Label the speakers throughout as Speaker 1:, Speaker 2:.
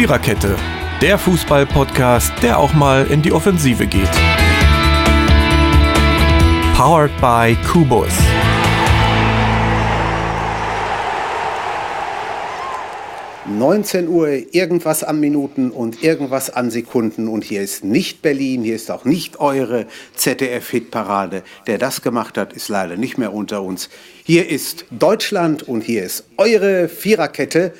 Speaker 1: Viererkette, der Fußball-Podcast, der auch mal in die Offensive geht. Powered by Kubus.
Speaker 2: »19 Uhr, irgendwas an Minuten und irgendwas an Sekunden. Und hier ist nicht Berlin, hier ist auch nicht eure ZDF-Hitparade. Der das gemacht hat, ist leider nicht mehr unter uns. Hier ist Deutschland und hier ist eure Viererkette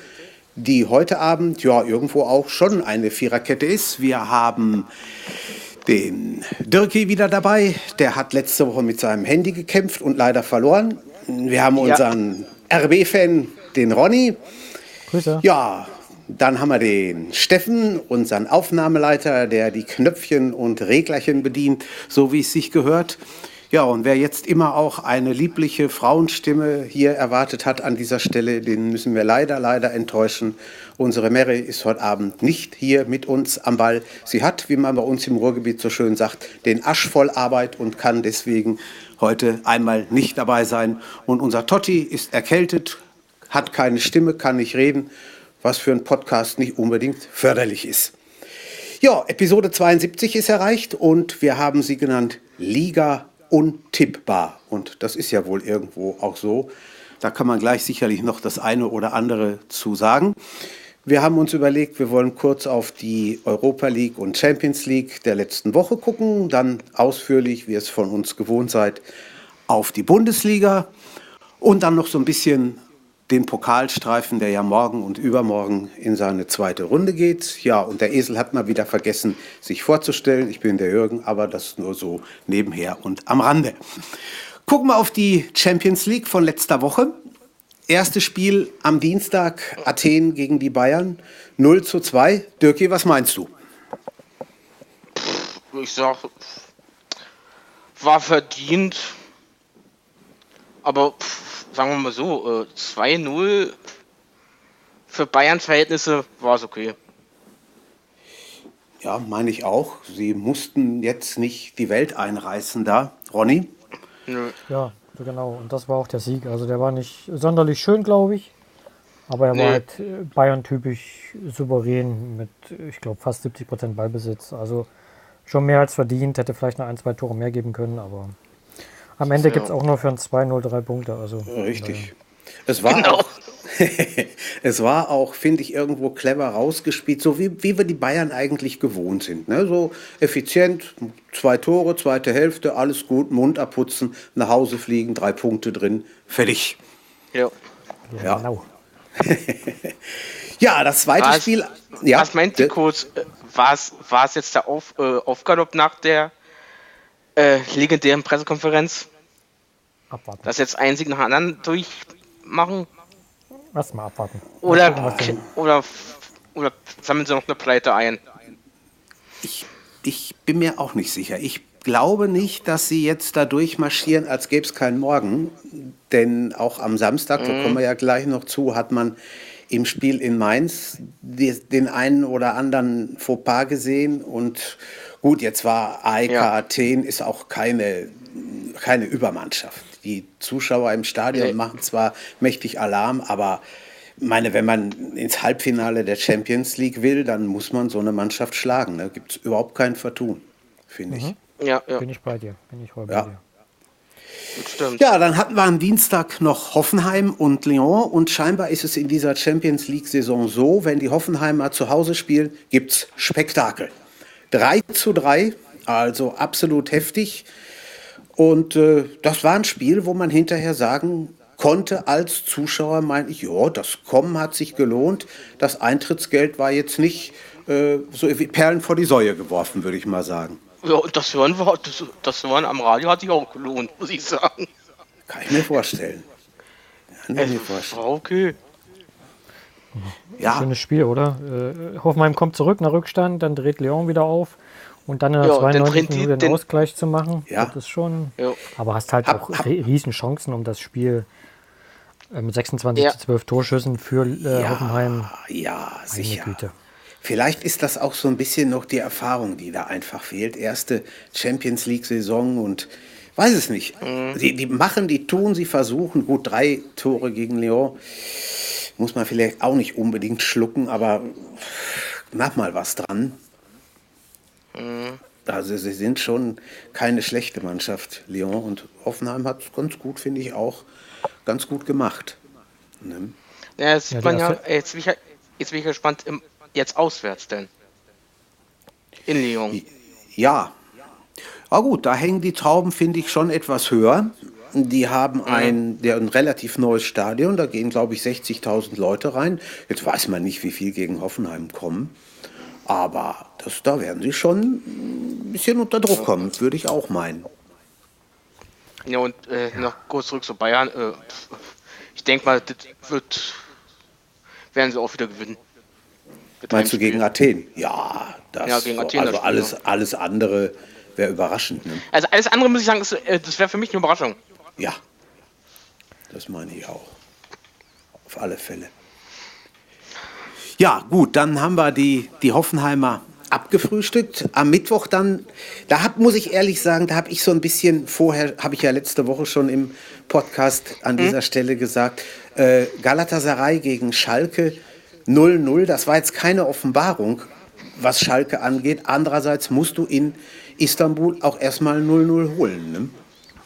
Speaker 2: die heute Abend ja irgendwo auch schon eine Viererkette ist. Wir haben den Dirki wieder dabei. Der hat letzte Woche mit seinem Handy gekämpft und leider verloren. Wir haben unseren ja. RB-Fan, den Ronny. Grüße. Ja, dann haben wir den Steffen, unseren Aufnahmeleiter, der die Knöpfchen und Reglerchen bedient, so wie es sich gehört. Ja, und wer jetzt immer auch eine liebliche Frauenstimme hier erwartet hat an dieser Stelle, den müssen wir leider, leider enttäuschen. Unsere Mary ist heute Abend nicht hier mit uns am Ball. Sie hat, wie man bei uns im Ruhrgebiet so schön sagt, den Asch voll Arbeit und kann deswegen heute einmal nicht dabei sein. Und unser Totti ist erkältet, hat keine Stimme, kann nicht reden, was für einen Podcast nicht unbedingt förderlich ist. Ja, Episode 72 ist erreicht und wir haben sie genannt Liga untippbar. Und das ist ja wohl irgendwo auch so. Da kann man gleich sicherlich noch das eine oder andere zu sagen. Wir haben uns überlegt, wir wollen kurz auf die Europa League und Champions League der letzten Woche gucken, dann ausführlich, wie es von uns gewohnt seid, auf die Bundesliga und dann noch so ein bisschen den Pokalstreifen, der ja morgen und übermorgen in seine zweite Runde geht. Ja, und der Esel hat mal wieder vergessen, sich vorzustellen. Ich bin der Jürgen, aber das nur so nebenher und am Rande. Gucken wir auf die Champions League von letzter Woche. Erstes Spiel am Dienstag, Athen gegen die Bayern. 0 zu 2. Dirki, was meinst du?
Speaker 3: Ich sag, war verdient. Aber pff, sagen wir mal so, äh, 2-0 für Bayern-Verhältnisse war es okay.
Speaker 2: Ja, meine ich auch. Sie mussten jetzt nicht die Welt einreißen da. Ronny?
Speaker 4: Nö. Ja, genau. Und das war auch der Sieg. Also der war nicht sonderlich schön, glaube ich. Aber er nee. war halt äh, Bayern-typisch souverän mit, ich glaube, fast 70 Prozent Ballbesitz. Also schon mehr als verdient. Hätte vielleicht noch ein, zwei Tore mehr geben können, aber am Ende ja. gibt es auch nur für ein 2-0 drei Punkte. Also,
Speaker 2: Richtig. Es war genau. auch, es war auch, finde ich, irgendwo clever rausgespielt, so wie, wie wir die Bayern eigentlich gewohnt sind. Ne? So effizient, zwei Tore, zweite Hälfte, alles gut, Mund abputzen, nach Hause fliegen, drei Punkte drin, fertig.
Speaker 3: Ja.
Speaker 2: Ja, genau. ja das zweite was, Spiel. Ja,
Speaker 3: was meint ihr kurz? War es jetzt der Auf, äh, Aufgalopp nach der äh, legendären Pressekonferenz? Abwarten. Das jetzt ein Sieg nach anderen durchmachen?
Speaker 4: Lass mal abwarten.
Speaker 3: Oder, gucken, oder, oder sammeln sie noch eine Pleite ein?
Speaker 2: Ich, ich bin mir auch nicht sicher. Ich glaube nicht, dass sie jetzt da durchmarschieren, als gäbe es keinen Morgen. Denn auch am Samstag, mhm. da kommen wir ja gleich noch zu, hat man im Spiel in Mainz den einen oder anderen Fauxpas gesehen. Und gut, jetzt war AEK ja. Athen, ist auch keine, keine Übermannschaft. Die Zuschauer im Stadion nee. machen zwar mächtig Alarm, aber meine, wenn man ins Halbfinale der Champions League will, dann muss man so eine Mannschaft schlagen. Da ne? gibt es überhaupt kein Vertun, finde ich. Mhm.
Speaker 4: Ja, ja. Bin ich bei dir. Bin ich voll bei ja. dir.
Speaker 2: Stimmt. Ja, dann hatten wir am Dienstag noch Hoffenheim und Lyon und scheinbar ist es in dieser Champions League-Saison so, wenn die Hoffenheimer zu Hause spielen, gibt es Spektakel. 3 zu 3, also absolut heftig. Und äh, das war ein Spiel, wo man hinterher sagen konnte als Zuschauer, meine ich, ja, das Kommen hat sich gelohnt. Das Eintrittsgeld war jetzt nicht äh, so wie Perlen vor die Säue geworfen, würde ich mal sagen.
Speaker 3: Ja, das Hören, war, das, das Hören am Radio hat sich auch gelohnt, muss ich sagen.
Speaker 2: Kann ich mir vorstellen.
Speaker 3: Kann ich mir vorstellen. Okay.
Speaker 4: Ja. Schönes Spiel, oder? Äh, Hoffenheim kommt zurück nach Rückstand, dann dreht Leon wieder auf. Und dann in der ja, 92. Minute den, Ausgleich zu machen, ja. das ist schon. Ja. Aber hast halt hab, auch hab, riesen Chancen, um das Spiel äh, mit 26 ja. zu 12 Torschüssen für äh,
Speaker 2: ja,
Speaker 4: Hoffenheim.
Speaker 2: Ja, sicher. Güte. Vielleicht ist das auch so ein bisschen noch die Erfahrung, die da einfach fehlt. Erste Champions League-Saison und weiß es nicht. Mhm. Die, die machen, die tun, sie versuchen. Gut, drei Tore gegen Lyon muss man vielleicht auch nicht unbedingt schlucken, aber mach mal was dran. Mhm. Also sie sind schon keine schlechte Mannschaft, Lyon. Und Hoffenheim hat es ganz gut, finde ich, auch ganz gut gemacht.
Speaker 3: Ne? Ja, das sieht ja, man ja, jetzt bin ich, jetzt bin ich gespannt, im, jetzt auswärts denn. In Lyon.
Speaker 2: Ja. Aber gut, da hängen die Tauben, finde ich, schon etwas höher. Die haben ein, der, ein relativ neues Stadion, da gehen, glaube ich, 60.000 Leute rein. Jetzt weiß man nicht, wie viel gegen Hoffenheim kommen. Aber das, da werden sie schon ein bisschen unter Druck kommen, würde ich auch meinen.
Speaker 3: Ja, und äh, noch kurz zurück zu Bayern. Äh, ich denke mal, das wird, werden sie auch wieder gewinnen.
Speaker 2: Meinst du gegen Athen? Ja, das ja, gegen Athen also alles, alles andere wäre überraschend. Ne?
Speaker 3: Also alles andere muss ich sagen, das, äh, das wäre für mich eine Überraschung.
Speaker 2: Ja, das meine ich auch. Auf alle Fälle. Ja, gut, dann haben wir die, die Hoffenheimer abgefrühstückt. Am Mittwoch dann, da hab, muss ich ehrlich sagen, da habe ich so ein bisschen vorher, habe ich ja letzte Woche schon im Podcast an dieser hm? Stelle gesagt, äh, Galatasaray gegen Schalke 0-0, das war jetzt keine Offenbarung, was Schalke angeht. Andererseits musst du in Istanbul auch erstmal 0-0 holen. Ne?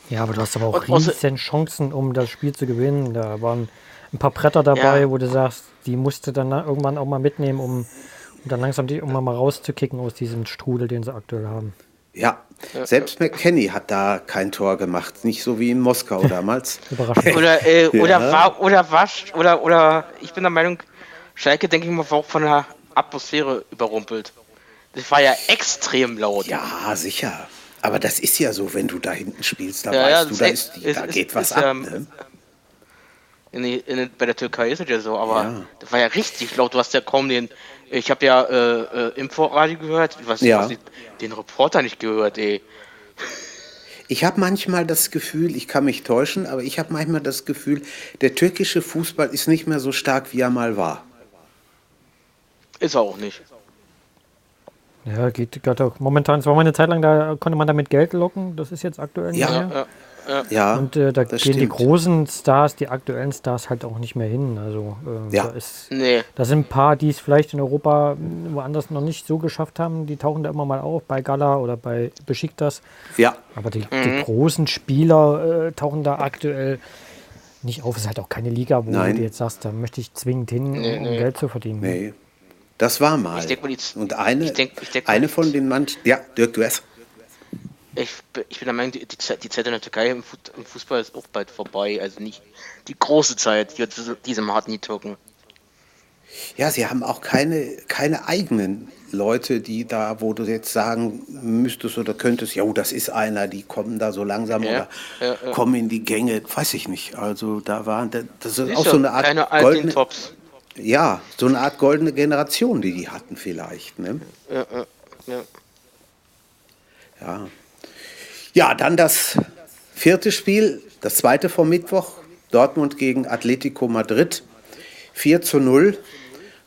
Speaker 4: Ja, aber du hast aber auch riesen Chancen, um das Spiel zu gewinnen. Da waren ein paar Bretter dabei, ja. wo du sagst, die musste dann irgendwann auch mal mitnehmen, um, um dann langsam die, um mal rauszukicken aus diesem Strudel, den sie aktuell haben.
Speaker 2: Ja, selbst McKenny hat da kein Tor gemacht, nicht so wie in Moskau damals.
Speaker 3: Überraschend. Oder, äh, ja. oder war, oder war, oder, oder ich bin der Meinung, Schalke, denke ich mal, war auch von der Atmosphäre überrumpelt. Das war ja extrem laut.
Speaker 2: Ja, sicher. Aber das ist ja so, wenn du da hinten spielst, da ja, weißt ja, du, da, ist, ist, da geht ist, was ab. Ähm, ne?
Speaker 3: in, in, bei der Türkei ist es ja so, aber ja. das war ja richtig laut. Du hast ja kaum den. Ich habe ja äh, äh, Inforadio gehört, was, ja. was den Reporter nicht gehört, ey.
Speaker 2: Ich habe manchmal das Gefühl, ich kann mich täuschen, aber ich habe manchmal das Gefühl, der türkische Fußball ist nicht mehr so stark, wie er mal war.
Speaker 3: Ist er auch nicht.
Speaker 4: Ja, geht, geht auch. Momentan, es war mal eine Zeit lang, da konnte man damit Geld locken. Das ist jetzt aktuell nicht
Speaker 2: ja,
Speaker 4: mehr.
Speaker 2: Ja, ja.
Speaker 4: Und äh, da gehen stimmt. die großen Stars, die aktuellen Stars halt auch nicht mehr hin. Also äh, ja. da, ist, nee. da sind ein paar, die es vielleicht in Europa woanders noch nicht so geschafft haben. Die tauchen da immer mal auf, bei Gala oder bei Besiktas.
Speaker 2: Ja.
Speaker 4: Aber die, mhm. die großen Spieler äh, tauchen da aktuell nicht auf. Es ist halt auch keine Liga, wo Nein. du jetzt sagst, da möchte ich zwingend hin, nee, um nee. Geld zu verdienen.
Speaker 2: Nee. Das war mal. Ich denk, Und eine, ich denk, ich denk, eine von den Manchen. Ja, Dirk, du.
Speaker 3: Ich, ich bin der Meinung, die, die, Zeit, die in der Türkei im, Fußball ist auch bald vorbei. Also nicht die große Zeit, die diesem harten Türken.
Speaker 2: Ja, sie haben auch keine, keine eigenen Leute, die da, wo du jetzt sagen müsstest oder könntest, ja, das ist einer, die kommen da so langsam ja, oder ja, ja. kommen in die Gänge, weiß ich nicht. Also da waren, das ist, ist auch so eine Art
Speaker 3: keine goldene, Tops
Speaker 2: ja, so eine Art goldene Generation, die die hatten vielleicht. Ne? Ja, ja, ja. Ja. Ja, dann das vierte Spiel, das zweite vom Mittwoch, Dortmund gegen Atletico Madrid. 4 zu 0.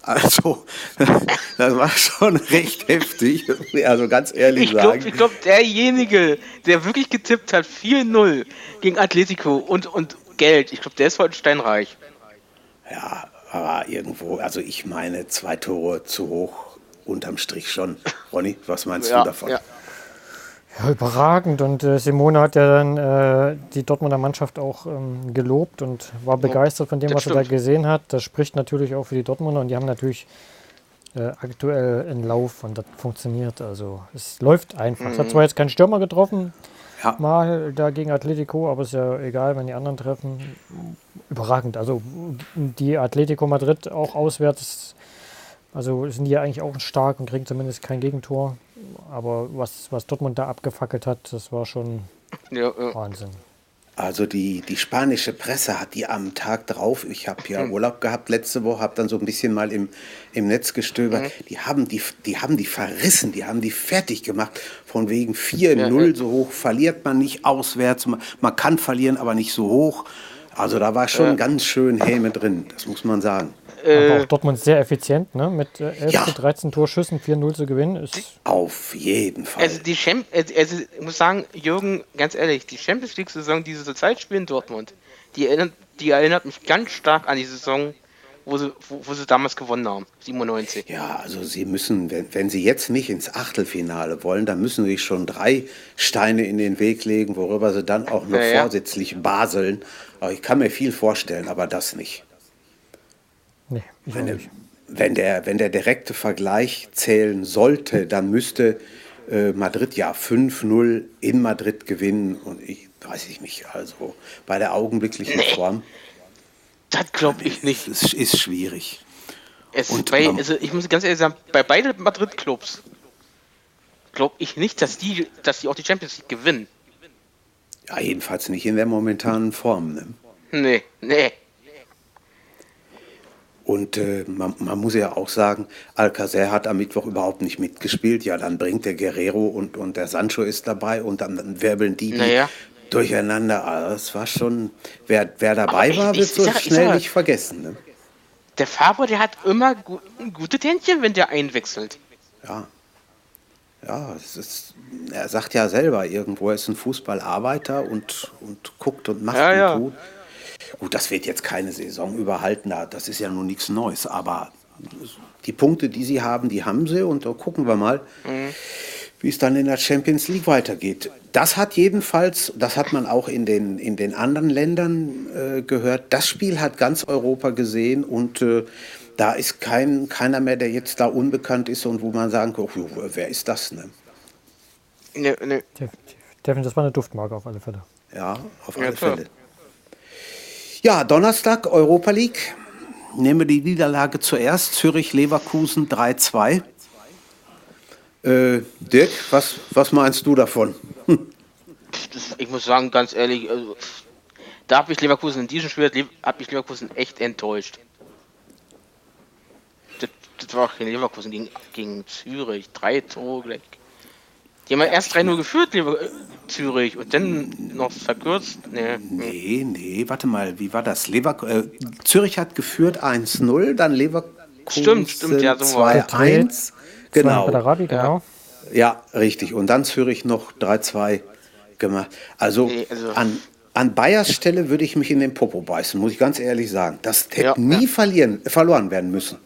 Speaker 2: Also, das war schon recht heftig, also ganz ehrlich
Speaker 3: ich glaub, sagen. Ich glaube, derjenige, der wirklich getippt hat, 4-0 gegen Atletico und, und Geld, ich glaube, der ist heute steinreich.
Speaker 2: Ja, aber irgendwo, also ich meine, zwei Tore zu hoch, unterm Strich schon. Ronny, was meinst ja, du davon? Ja.
Speaker 4: Ja, überragend. Und äh, Simone hat ja dann äh, die Dortmunder Mannschaft auch ähm, gelobt und war begeistert von dem, das was stimmt. er da gesehen hat. Das spricht natürlich auch für die Dortmunder und die haben natürlich äh, aktuell einen Lauf und das funktioniert. Also es läuft einfach. Mhm. Es hat mhm. zwar jetzt keinen Stürmer getroffen, ja. mal da gegen Atletico, aber ist ja egal, wenn die anderen treffen. Überragend. Also die Atletico Madrid auch auswärts, also sind die ja eigentlich auch stark und kriegen zumindest kein Gegentor. Aber was, was Dortmund da abgefackelt hat, das war schon ja, ja. Wahnsinn.
Speaker 2: Also die, die spanische Presse hat die am Tag drauf, ich habe ja mhm. Urlaub gehabt letzte Woche, habe dann so ein bisschen mal im, im Netz gestöbert, mhm. die, haben die, die haben die verrissen, die haben die fertig gemacht. Von wegen 4-0 ja, so hoch verliert man nicht auswärts, man, man, kann verlieren, aber nicht so hoch. Also da war schon ganz schön Häme drin, das muss man sagen.
Speaker 4: Äh, Aber auch Dortmund sehr effizient, ne? mit äh, 11 ja. zu 13 Torschüssen 4-0 zu gewinnen. Ist
Speaker 2: Auf jeden Fall.
Speaker 3: Also, die Champ also, also ich muss sagen, Jürgen, ganz ehrlich, die Champions League-Saison, diese Zeit spielen Dortmund, die erinnert, die erinnert mich ganz stark an die Saison, wo sie, wo, wo sie damals gewonnen haben, 97.
Speaker 2: Ja, also sie müssen, wenn, wenn sie jetzt nicht ins Achtelfinale wollen, dann müssen sie schon drei Steine in den Weg legen, worüber sie dann auch noch ja, ja. vorsätzlich baseln. Aber ich kann mir viel vorstellen, aber das nicht.
Speaker 4: Nee, ich wenn,
Speaker 2: nicht. Wenn, der, wenn der direkte Vergleich zählen sollte, dann müsste äh, Madrid ja 5-0 in Madrid gewinnen und ich weiß ich nicht, also bei der augenblicklichen nee. Form.
Speaker 3: Das glaube ich nicht.
Speaker 2: Es ist schwierig.
Speaker 3: Es und bei, also ich muss ganz ehrlich sagen, bei beiden Madrid-Clubs glaube ich nicht, dass die, dass die auch die Champions League gewinnen.
Speaker 2: Ja, jedenfalls nicht in der momentanen Form. Ne?
Speaker 3: Nee, nee.
Speaker 2: Und äh, man, man, muss ja auch sagen, Alcacer hat am Mittwoch überhaupt nicht mitgespielt. Ja, dann bringt der Guerrero und, und der Sancho ist dabei und dann, dann wirbeln die, naja. durcheinander. Also das war schon, wer, wer dabei ich, war, wird so schnell sag, nicht vergessen. Ne?
Speaker 3: Der Faber, der hat immer gu gute Tänchen, wenn der einwechselt.
Speaker 2: Ja. Ja, ist, er sagt ja selber irgendwo, er ist ein Fußballarbeiter und, und guckt und macht ja, und ja. tut. Gut, das wird jetzt keine Saison überhalten, das ist ja nun nichts Neues, aber die Punkte, die sie haben, die haben sie und da gucken wir mal, mhm. wie es dann in der Champions League weitergeht. Das hat jedenfalls, das hat man auch in den, in den anderen Ländern äh, gehört, das Spiel hat ganz Europa gesehen und äh, da ist kein, keiner mehr, der jetzt da unbekannt ist und wo man sagen kann, oh, wer ist das? Ne?
Speaker 3: Nee, nee.
Speaker 4: Definitiv, das war eine Duftmarke auf alle Fälle.
Speaker 2: Ja, auf alle ja, Fälle. Ja, Donnerstag, Europa League. Nehmen wir die Niederlage zuerst. Zürich-Leverkusen 3-2. Äh, Dirk, was, was meinst du davon?
Speaker 3: ich muss sagen, ganz ehrlich, also, da habe ich Leverkusen in diesem Spiel habe ich Leverkusen echt enttäuscht. Das, das war auch in Leverkusen gegen, gegen Zürich. Drei Tore gleich. Die haben ja erst 3-0 geführt, lieber äh, Zürich, und dann noch verkürzt. Nee.
Speaker 2: nee, nee, warte mal, wie war das? Lever äh, Zürich hat geführt 1-0, dann Leverkusen
Speaker 3: stimmt, stimmt, ja, so
Speaker 2: 2-1. Genau.
Speaker 4: Rabi, genau.
Speaker 2: Ja. ja, richtig. Und dann Zürich noch 3-2 gemacht. Also, nee, also an, an Bayers Stelle würde ich mich in den Popo beißen, muss ich ganz ehrlich sagen. Das hätte ja, nie ja. Verlieren, verloren werden müssen.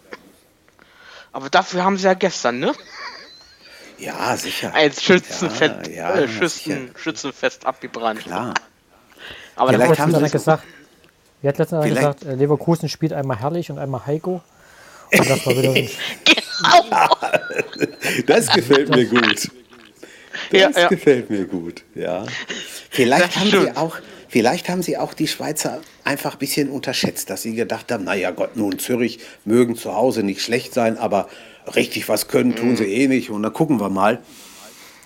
Speaker 3: Aber dafür haben sie ja gestern, ne?
Speaker 2: Ja, sicher.
Speaker 3: Ein Schützenfest, ja, ja, äh, Schützen, Schützenfest abgebrannt.
Speaker 2: Klar.
Speaker 4: Aber Vielleicht haben sie gesagt, wir hat letztens gesagt, äh, Leverkusen spielt einmal herrlich und einmal Heiko. Und das war wieder so
Speaker 2: genau. das gefällt mir gut. Das ja, ja. gefällt mir gut, ja. Vielleicht haben sie auch, vielleicht haben sie auch die Schweizer einfach ein bisschen unterschätzt, dass sie gedacht haben, naja Gott, nun Zürich mögen zu Hause nicht schlecht sein, aber richtig was können tun sie eh nicht. Und dann gucken wir mal.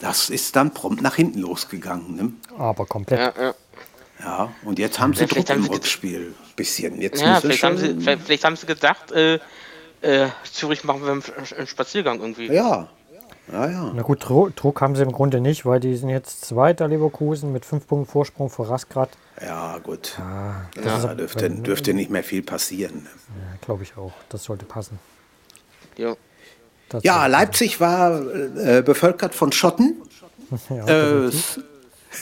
Speaker 2: Das ist dann prompt nach hinten losgegangen. Ne?
Speaker 4: Aber komplett. Ja, ja.
Speaker 2: ja, und jetzt haben sie ja, Druck im Rückspiel. Bisschen. Jetzt
Speaker 3: ja, vielleicht, haben sie, vielleicht haben sie gedacht, äh, äh, Zürich machen wir einen Spaziergang irgendwie.
Speaker 2: Ja. Ja, ja.
Speaker 4: Na gut, Druck haben sie im Grunde nicht, weil die sind jetzt Zweiter Leverkusen mit fünf Punkten Vorsprung vor Rasgrad.
Speaker 2: Ja, gut. Ja, ja. da dürfte, dürfte nicht mehr viel passieren. Ne?
Speaker 4: Ja, Glaube ich auch. Das sollte passen.
Speaker 3: Ja.
Speaker 2: Ja, Leipzig war äh, bevölkert von Schotten. Ja, äh,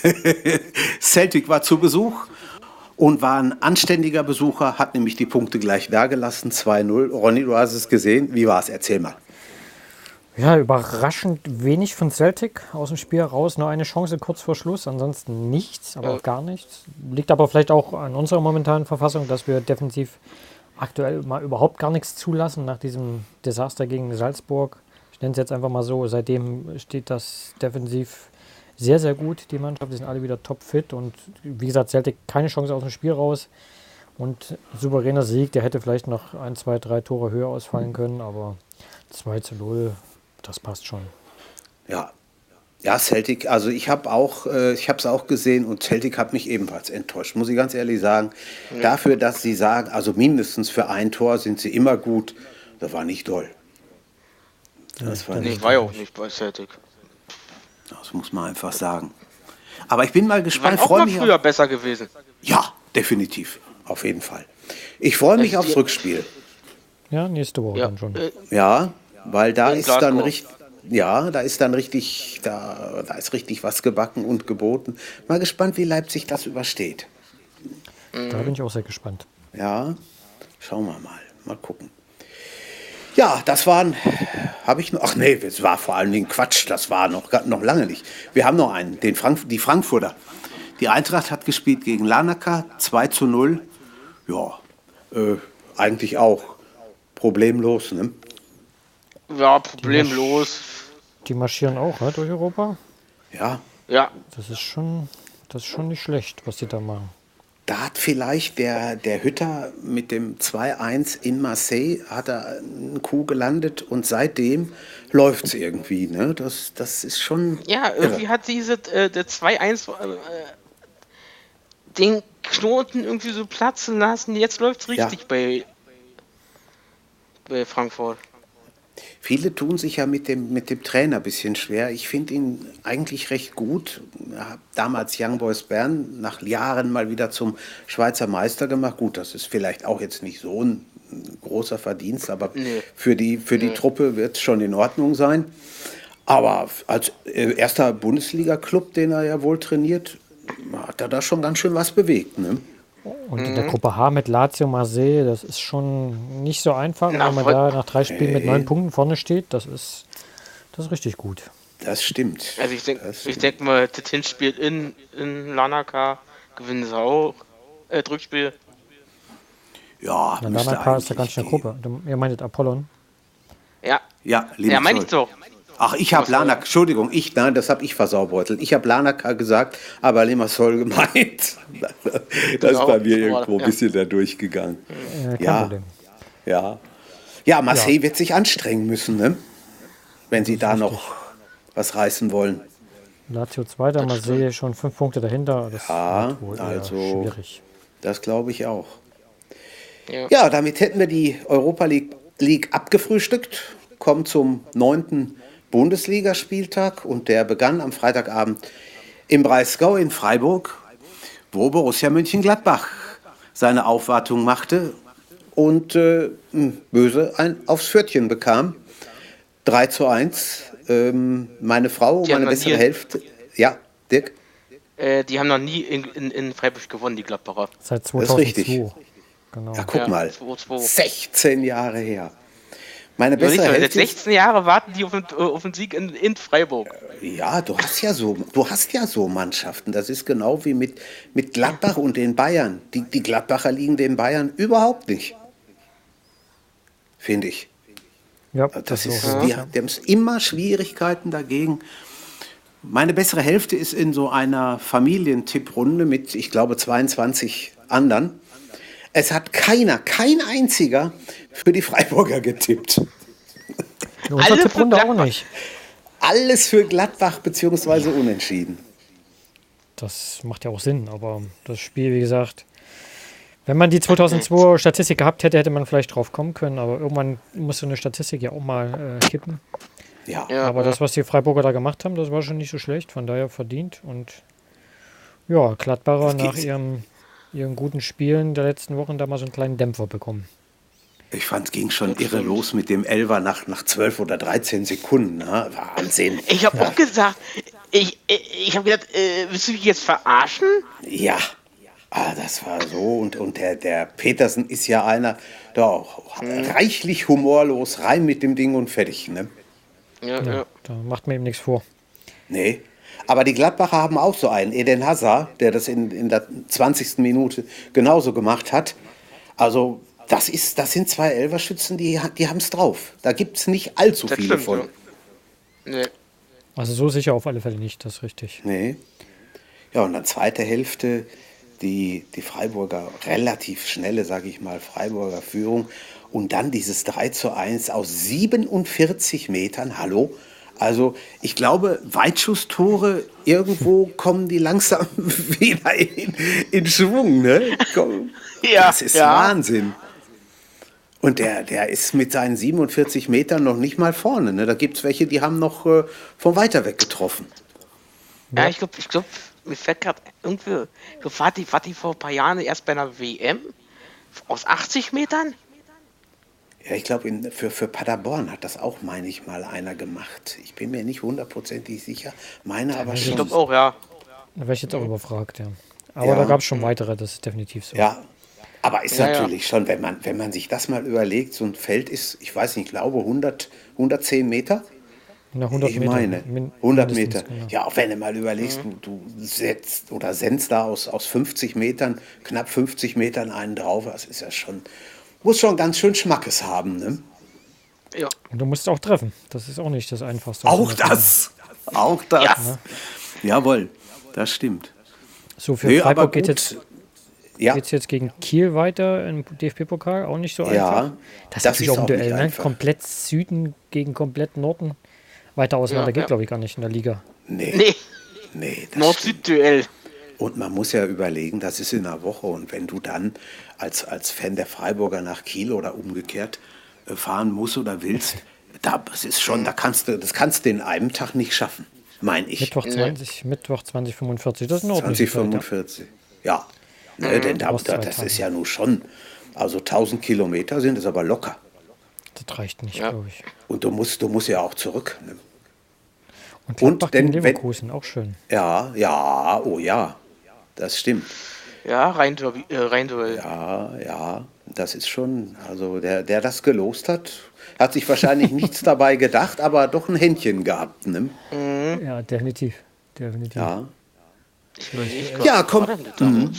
Speaker 2: Celtic war zu Besuch und war ein anständiger Besucher, hat nämlich die Punkte gleich dagelassen, 2-0. Ronny, du hast es gesehen. Wie war es? Erzähl mal.
Speaker 4: Ja, überraschend wenig von Celtic aus dem Spiel raus. Nur eine Chance kurz vor Schluss, ansonsten nichts, aber auch gar nichts. Liegt aber vielleicht auch an unserer momentanen Verfassung, dass wir defensiv aktuell mal überhaupt gar nichts zulassen nach diesem Desaster gegen Salzburg. Ich nenne es jetzt einfach mal so. Seitdem steht das defensiv sehr, sehr gut. Die Mannschaft, die sind alle wieder topfit und wie gesagt, Celtic keine Chance aus dem Spiel raus. Und souveräner Sieg, der hätte vielleicht noch ein, zwei, drei Tore höher ausfallen können, aber 2 zu 0, das passt schon.
Speaker 2: Ja, ja, Celtic, also ich habe auch, äh, ich habe es auch gesehen und Celtic hat mich ebenfalls enttäuscht, muss ich ganz ehrlich sagen. Ja. Dafür, dass sie sagen, also mindestens für ein Tor sind sie immer gut, das war nicht toll.
Speaker 3: Das war, nicht war ja auch nicht bei Celtic.
Speaker 2: Das muss man einfach sagen. Aber ich bin mal gespannt.
Speaker 3: War auch mal früher auf, besser gewesen.
Speaker 2: Ja, definitiv, auf jeden Fall. Ich freue mich aufs Rückspiel.
Speaker 4: Ja, nächste Woche ja. dann schon.
Speaker 2: Ja, weil da ist dann richtig ja, da ist dann richtig, da, da ist richtig was gebacken und geboten. Mal gespannt, wie Leipzig das übersteht.
Speaker 4: Da bin ich auch sehr gespannt.
Speaker 2: Ja, schauen wir mal. mal gucken. Ja, das waren, habe ich noch, ach nee, es war vor allen Dingen Quatsch, das war noch, noch lange nicht. Wir haben noch einen, den Frank, die Frankfurter. Die Eintracht hat gespielt gegen Lanaka, 2 zu 0. Ja, äh, eigentlich auch problemlos, ne?
Speaker 3: Ja, problemlos.
Speaker 4: Die marschieren auch ne, durch Europa.
Speaker 2: Ja.
Speaker 3: Ja.
Speaker 4: Das ist schon, das ist schon nicht schlecht, was die da machen.
Speaker 2: Da hat vielleicht der, der Hütter mit dem 2-1 in Marseille hat er einen Kuh gelandet und seitdem läuft es irgendwie. Ne? Das, das ist schon.
Speaker 3: Ja, irgendwie irre. hat diese äh, der 2-1 äh, den Knoten irgendwie so platzen lassen. Jetzt läuft es richtig ja. bei, bei Frankfurt.
Speaker 2: Viele tun sich ja mit dem, mit dem Trainer ein bisschen schwer. Ich finde ihn eigentlich recht gut. Hab damals Young Boys Bern nach Jahren mal wieder zum Schweizer Meister gemacht. Gut, das ist vielleicht auch jetzt nicht so ein großer Verdienst, aber nee. für die, für die nee. Truppe wird es schon in Ordnung sein. Aber als äh, erster Bundesliga-Club, den er ja wohl trainiert, hat er da schon ganz schön was bewegt. Ne?
Speaker 4: Und mhm. in der mhm. Gruppe H mit Lazio Marseille, das ist schon nicht so einfach, Na, wenn man da nach drei Spielen mit neun Punkten vorne steht. Das ist, das ist richtig gut.
Speaker 2: Das stimmt.
Speaker 3: Also ich denke denk mal, das Hinspiel in, in Lanaka gewinnen sie auch äh, Rückspiel.
Speaker 2: Ja,
Speaker 4: Na, Lanaka ist ja ganz schön Gruppe. Ihr meintet Apollon?
Speaker 3: Ja.
Speaker 2: Ja,
Speaker 3: ja meine ich so.
Speaker 2: Ach, ich habe Lanak, Entschuldigung, ich, nein, das habe ich versaubeutelt. Ich habe Lanaka gesagt, aber Limassol gemeint. Das ist bei mir irgendwo ein bisschen da durchgegangen. Ja, ja. Ja, Marseille ja. wird sich anstrengen müssen, ne? wenn sie da noch was reißen wollen.
Speaker 4: Lazio zweiter, Marseille schon fünf Punkte dahinter.
Speaker 2: Das ja, also schwierig. Das glaube ich auch. Ja. ja. damit hätten wir die Europa League, League abgefrühstückt. Kommen zum neunten Bundesligaspieltag und der begann am Freitagabend im Breisgau in Freiburg, wo Borussia Mönchengladbach seine Aufwartung machte und äh, böse ein aufs Pfötchen bekam. 3 zu 1. Ähm, meine Frau, die meine bessere Hälfte. Ja, Dirk?
Speaker 3: Äh, die haben noch nie in, in, in, Freiburg gewonnen, die Gladbacher.
Speaker 4: Seit 2002. Das ist richtig.
Speaker 2: Genau. Ja, guck ja, mal. 2, 16 Jahre her. Meine bessere
Speaker 3: Hälfte. Seit 16 Jahren warten die auf den, auf den Sieg in, in, Freiburg.
Speaker 2: Ja, du hast ja so, du hast ja so Mannschaften. Das ist genau wie mit, mit Gladbach und den Bayern. Die, die Gladbacher liegen den Bayern überhaupt nicht. Finde ich.
Speaker 4: Ja,
Speaker 2: das, das ist, so. die, die haben immer Schwierigkeiten dagegen. Meine bessere Hälfte ist in so einer Familientipprunde mit, ich glaube, 22 anderen. Es hat keiner, kein einziger für die Freiburger getippt.
Speaker 4: Alle Tipprunde auch nicht.
Speaker 2: Alles für Gladbach beziehungsweise unentschieden.
Speaker 4: Das macht ja auch Sinn, aber das Spiel, wie gesagt, wenn man die 2002 Statistik gehabt hätte, hätte man vielleicht drauf kommen können, aber irgendwann muss so eine Statistik ja auch mal äh, kippen.
Speaker 2: Ja.
Speaker 4: Aber das, was die Freiburger da gemacht haben, das war schon nicht so schlecht, von daher verdient und ja, Gladbacher nach ihrem ihren guten Spielen der letzten Wochen da mal so einen kleinen Dämpfer bekommen.
Speaker 2: Ich fand, es ging schon irre los mit dem Elver nach, nach 12 oder 13 Sekunden. Ne? Wahnsinn.
Speaker 3: Ich habe ja. auch gesagt, ich, ich, ich habe gedacht, äh, willst du mich jetzt verarschen?
Speaker 2: Ja. Ah, das war so. Und, und der, der Petersen ist ja einer, der hm. reichlich humorlos, rein mit dem Ding und fertig. Ne?
Speaker 3: Ja, ja, ja.
Speaker 4: Da macht mir eben nichts vor.
Speaker 2: Nee. Aber die Gladbacher haben auch so einen, Eden Hazard, der das in, in der 20. Minute genauso gemacht hat. Also das, ist, das sind zwei Elverschützen, die, die haben es drauf. Da gibt es nicht allzu das viele stimmt, von.
Speaker 3: Ja. Nee.
Speaker 4: Also so sicher auf alle Fälle nicht, das ist richtig.
Speaker 2: Nee. Ja, und dann zweite Hälfte, die, die Freiburger relativ schnelle, sage ich mal, Freiburger Führung. Und dann dieses 3 zu 1 aus 47 Metern. Hallo? Also ich glaube, Weitschusstore, irgendwo kommen die langsam wieder in, in Schwung. Ne? Ja, das ist ja. Wahnsinn. Und der, der ist mit seinen 47 Metern noch nicht mal vorne. Ne? Da gibt es welche, die haben noch äh, von weiter weg getroffen.
Speaker 3: Ja, ich glaube, ich glaub, mir fällt gerade irgendwie, war die, war die vor ein paar Jahren erst bei einer WM aus 80 Metern?
Speaker 2: Ja, ich glaube, für, für Paderborn hat das auch, meine ich, mal einer gemacht. Ich bin mir nicht hundertprozentig sicher. Meine aber schon.
Speaker 3: Ich glaube auch, ja.
Speaker 4: Da wäre ich jetzt auch überfragt, ja. Aber ja. da gab es schon weitere, das ist definitiv so.
Speaker 2: Ja. Aber ist ja, natürlich ja. schon, wenn man, wenn man sich das mal überlegt, so ein Feld ist, ich weiß nicht, ich glaube 100, 110 Meter.
Speaker 4: Na, 100
Speaker 2: ich
Speaker 4: Meter.
Speaker 2: meine, 100 Meter. Genau. Ja, auch wenn du mal überlegst, mhm. du, du setzt oder sendst da aus, aus 50 Metern, knapp 50 Metern einen drauf, das ist ja schon, muss schon ganz schön Schmackes haben, ne?
Speaker 4: Ja. Und du musst auch treffen. Das ist auch nicht das Einfachste.
Speaker 2: Auch das. Auch das. Ja. Jawohl, das stimmt.
Speaker 4: So, für nee, Freiburg geht jetzt ja. Geht es jetzt gegen Kiel weiter im DFB-Pokal? Auch nicht so einfach. Ja, das, das ist auch ein Duell, ne? Komplett Süden gegen komplett Norden. Weiter auseinander ja, geht, ja. glaube ich, gar nicht in der Liga.
Speaker 3: Nee. Nee. nee Nord-Süd-Duell.
Speaker 2: Und man muss ja überlegen, das ist in einer Woche. Und wenn du dann als, als Fan der Freiburger nach Kiel oder umgekehrt äh, fahren musst oder willst, da, das ist schon, da kannst du, das kannst du in einem Tag nicht schaffen, meine ich.
Speaker 4: Mittwoch 20, nee. Mittwoch 2045, das ist
Speaker 2: in 2045, ja. Ne, mhm. Denn da, das ist ja nun schon, also 1000 Kilometer sind es aber locker.
Speaker 4: Das reicht nicht, ja. glaube ich.
Speaker 2: Und du musst, du musst ja auch zurück. Ne?
Speaker 4: Und, und denn, Leverkusen, wenn, auch schön.
Speaker 2: Ja, ja, oh ja, das stimmt.
Speaker 3: Ja, rein, äh, rein
Speaker 2: Ja, ja, das ist schon, also der, der das gelost hat, hat sich wahrscheinlich nichts dabei gedacht, aber doch ein Händchen gehabt. Ne?
Speaker 4: Mhm. Ja, definitiv. definitiv.
Speaker 2: Ja. Ja, komm, mhm.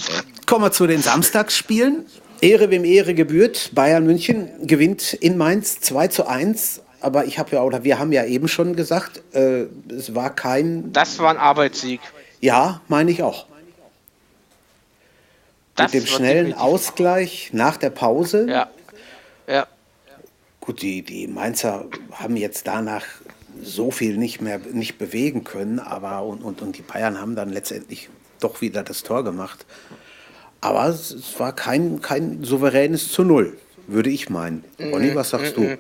Speaker 2: kommen wir zu den Samstagsspielen. Ehre wem Ehre gebührt. Bayern München gewinnt in Mainz 2 zu 1. Aber ich habe ja, oder wir haben ja eben schon gesagt, äh, es war kein.
Speaker 3: Das war ein Arbeitssieg.
Speaker 2: Ja, meine ich auch. Das Mit dem schnellen Ausgleich nach der Pause.
Speaker 3: Ja. Ja.
Speaker 2: Gut, die, die Mainzer haben jetzt danach so viel nicht mehr nicht bewegen können, aber und, und, und die Bayern haben dann letztendlich doch wieder das Tor gemacht. Aber es, es war kein, kein souveränes zu Null, würde ich meinen. Ronny, was sagst du?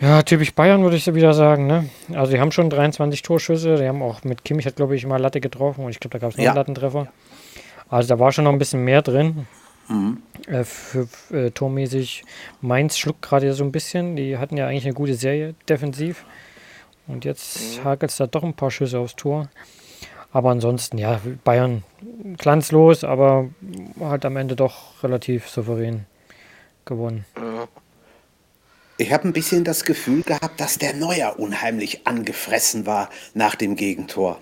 Speaker 4: Ja, typisch Bayern würde ich so wieder sagen. Ne? Also die haben schon 23 Torschüsse, die haben auch mit Kimmich hat glaube ich mal Latte getroffen und ich glaube da gab es noch ja. einen Lattentreffer. Also da war schon noch ein bisschen mehr drin. Mhm. Äh, für, äh, tormäßig Mainz schluckt gerade so ein bisschen. Die hatten ja eigentlich eine gute Serie defensiv. Und jetzt mhm. hakelt es da doch ein paar Schüsse aufs Tor. Aber ansonsten, ja, Bayern glanzlos, aber hat am Ende doch relativ souverän gewonnen.
Speaker 2: Ich habe ein bisschen das Gefühl gehabt, dass der Neuer unheimlich angefressen war nach dem Gegentor.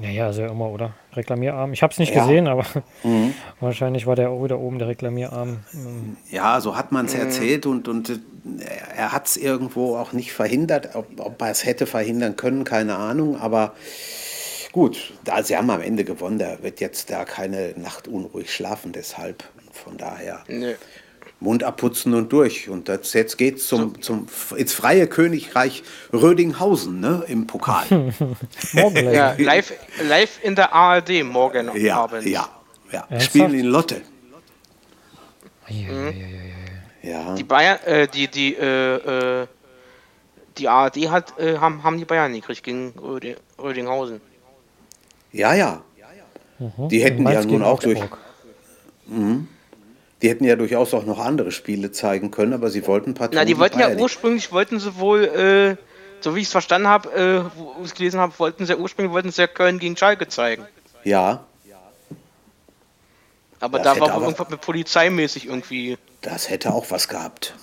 Speaker 4: Naja, also immer, oder? Reklamierarm. Ich habe es nicht ja. gesehen, aber mhm. wahrscheinlich war der auch wieder oben, der Reklamierarm.
Speaker 2: Ja, so hat man es mhm. erzählt und, und äh, er hat es irgendwo auch nicht verhindert. Ob, ob er es hätte verhindern können, keine Ahnung, aber gut, da sie haben am Ende gewonnen, der wird jetzt da keine Nacht unruhig schlafen, deshalb. Von daher. Nee. Mund abputzen und durch. Und das, jetzt geht es zum, zum, ins freie Königreich Rödinghausen ne, im Pokal.
Speaker 3: morgen ja, live, live in der ARD morgen
Speaker 2: ja,
Speaker 3: Abend.
Speaker 2: Ja, ja. Spielen in Lotte.
Speaker 3: Mhm. Ja. Die Bayern, äh, die, die, äh, äh, die ARD hat, äh, haben, haben die Bayern gekriegt gegen Rödinghausen.
Speaker 2: Ja, ja. Mhm. Die hätten ja nun auch durch. Mhm. Die hätten ja durchaus auch noch andere Spiele zeigen können, aber sie wollten
Speaker 3: Partie. Na, die wollten ja ursprünglich, wollten sie wohl, äh, so wie ich es verstanden habe, äh, wo ich es gelesen habe, wollten sie ursprünglich wollten sie ja Köln gegen Schalke zeigen.
Speaker 2: Ja.
Speaker 3: Aber das da war wohl irgendwas mit polizeimäßig irgendwie.
Speaker 2: Das hätte auch was gehabt.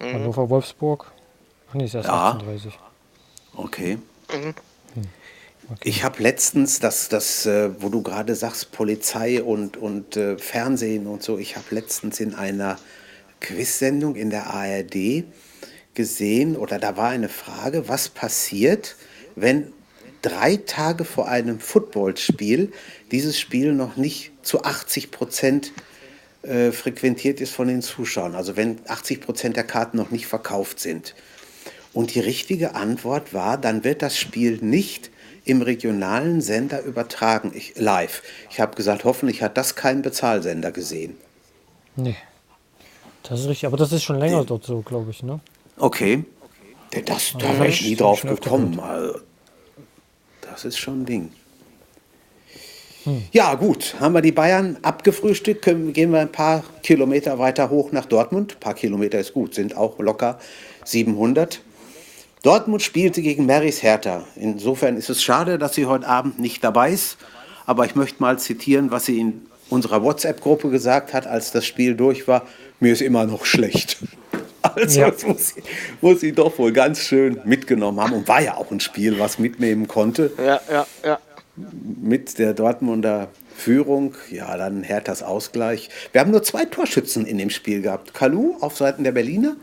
Speaker 4: Mhm. Hannover Wolfsburg. Ach nee, ist erst ja. 38.
Speaker 2: Okay. Mhm. Okay. Ich habe letztens, das, das, äh, wo du gerade sagst, Polizei und, und äh, Fernsehen und so, ich habe letztens in einer Quiz-Sendung in der ARD gesehen, oder da war eine Frage, was passiert, wenn drei Tage vor einem Footballspiel dieses Spiel noch nicht zu 80 Prozent äh, frequentiert ist von den Zuschauern, also wenn 80 Prozent der Karten noch nicht verkauft sind. Und die richtige Antwort war, dann wird das Spiel nicht im regionalen Sender übertragen, ich, live. Ich habe gesagt, hoffentlich hat das kein Bezahlsender gesehen.
Speaker 4: Nee. Das ist richtig, aber das ist schon länger Den, dort so, glaube ich, ne?
Speaker 2: Okay. Das, da wäre ich nie drauf gekommen. Also, das ist schon ein Ding. Hm. Ja, gut, haben wir die Bayern abgefrühstückt, können, gehen wir ein paar Kilometer weiter hoch nach Dortmund. Ein paar Kilometer ist gut, sind auch locker 700. Dortmund spielte gegen Marys Hertha. Insofern ist es schade, dass sie heute Abend nicht dabei ist. aber ich möchte mal zitieren, was sie in unserer WhatsApp-Gruppe gesagt hat, als das Spiel durch war. Mir ist immer noch schlecht. Also ja. das muss sie, muss sie doch wohl ganz schön mitgenommen haben und war ja auch ein Spiel, was mitnehmen konnte.
Speaker 3: Ja, ja, ja.
Speaker 2: Mit der Dortmunder Führung, ja, dann Herthas Ausgleich. Wir haben nur zwei Torschützen in dem Spiel gehabt. Kalu auf Seiten der Berliner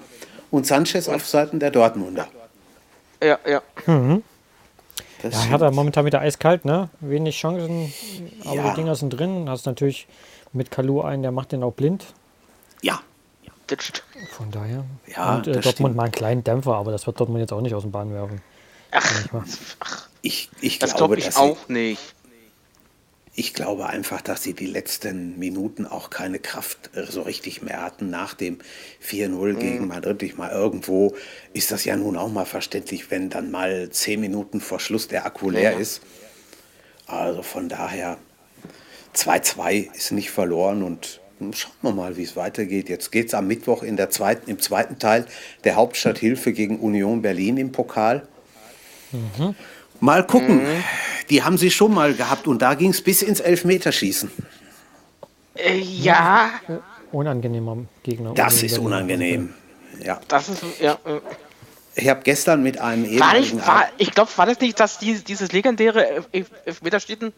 Speaker 2: und Sanchez auf Seiten der Dortmunder.
Speaker 3: Ja, ja. Mhm.
Speaker 4: Das ja, Hertha momentan wieder eiskalt, ne? Wenig Chancen, aber ja. die Dinger sind drin. Hast natürlich mit Kalu einen, der macht den auch blind.
Speaker 2: Ja.
Speaker 4: Von daher. Ja, und äh, Dortmund stimmt. mal einen kleinen Dämpfer, aber das wird Dortmund jetzt auch nicht aus dem Bahn werfen.
Speaker 3: Ach, ach
Speaker 2: ich, ich
Speaker 3: das
Speaker 2: glaube,
Speaker 3: glaub ich auch nicht
Speaker 2: ich glaube einfach, dass sie die letzten Minuten auch keine Kraft äh, so richtig mehr hatten nach dem 4-0 mhm. gegen Madrid. Ich mal irgendwo ist das ja nun auch mal verständlich, wenn dann mal zehn Minuten vor Schluss der Akku leer ja. ist. Also von daher 2-2 ist nicht verloren und schauen wir mal, wie es weitergeht. Jetzt geht es am Mittwoch in der zweiten, im zweiten Teil der Hauptstadthilfe gegen Union Berlin im Pokal. Mhm. Mal gucken. Mhm. Die haben sie schon mal gehabt und da ging es bis ins Elfmeterschießen.
Speaker 3: Äh, ja.
Speaker 4: Unangenehmer Gegner.
Speaker 2: Das ist unangenehm. Ja.
Speaker 3: Das ist, ja. Äh.
Speaker 2: Ich habe gestern mit einem
Speaker 3: ehemaligen... War war, ich glaube, war das nicht, dass die, dieses legendäre Elfmeterschießen,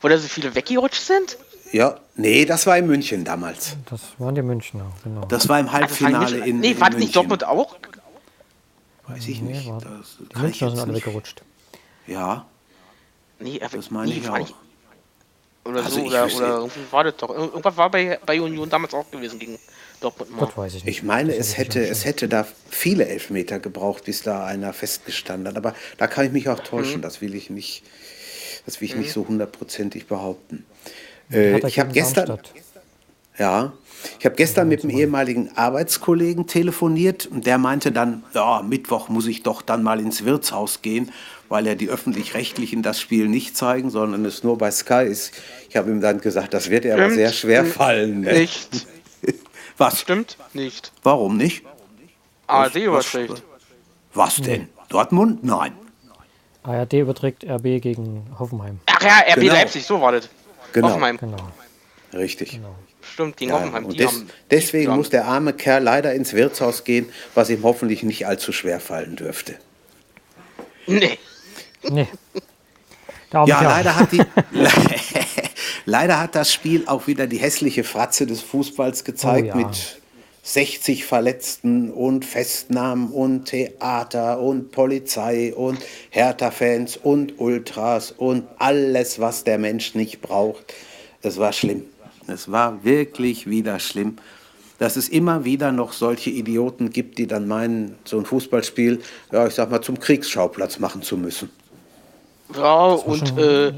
Speaker 3: wo da so viele weggerutscht sind?
Speaker 2: Ja, nee, das war in München damals.
Speaker 4: Das waren die Münchner, genau.
Speaker 2: Das war im Halbfinale also in
Speaker 3: Nee, war das nicht Dortmund auch?
Speaker 2: Weiß ich nee, nicht.
Speaker 4: War, die Münchner sind alle weggerutscht.
Speaker 2: Ja.
Speaker 3: Nee, das meine nee, ich auch. Oder also so, oder, oder irgendwie war das doch. Irgendwas war bei, bei Union damals auch gewesen gegen Dortmund.
Speaker 2: Das weiß ich nicht. Ich meine, es hätte, es hätte da viele Elfmeter gebraucht, bis da einer festgestanden hat. Aber da kann ich mich auch täuschen. Mhm. Das will ich nicht, das will ich mhm. nicht so hundertprozentig behaupten. Äh, ich habe gestern. Ja, ich habe gestern mit einem ehemaligen Arbeitskollegen telefoniert und der meinte dann, ja, Mittwoch muss ich doch dann mal ins Wirtshaus gehen weil er die öffentlich-rechtlichen das Spiel nicht zeigen, sondern es nur bei Sky ist. Ich habe ihm dann gesagt, das wird er aber sehr schwer fallen.
Speaker 3: Ne? Nicht.
Speaker 2: Was?
Speaker 3: Stimmt nicht.
Speaker 2: Warum nicht?
Speaker 3: ARD überträgt.
Speaker 2: Was denn? Dortmund? Nein.
Speaker 4: ARD überträgt RB gegen Hoffenheim.
Speaker 3: Ach ja, RB genau. Leipzig, so war das.
Speaker 2: Genau. Hoffenheim. Genau. Richtig. Genau.
Speaker 3: Stimmt, gegen ja, Hoffenheim.
Speaker 2: Und des, deswegen muss der arme Kerl leider ins Wirtshaus gehen, was ihm hoffentlich nicht allzu schwer fallen dürfte.
Speaker 3: Nee.
Speaker 4: Nee.
Speaker 2: ja, leider hat, die, leider hat das Spiel auch wieder die hässliche Fratze des Fußballs gezeigt oh, ja. mit 60 Verletzten und Festnahmen und Theater und Polizei und Hertha-Fans und Ultras und alles, was der Mensch nicht braucht. Es war schlimm. Es war wirklich wieder schlimm, dass es immer wieder noch solche Idioten gibt, die dann meinen, so ein Fußballspiel, ja, ich sag mal, zum Kriegsschauplatz machen zu müssen.
Speaker 3: Ja, und, äh,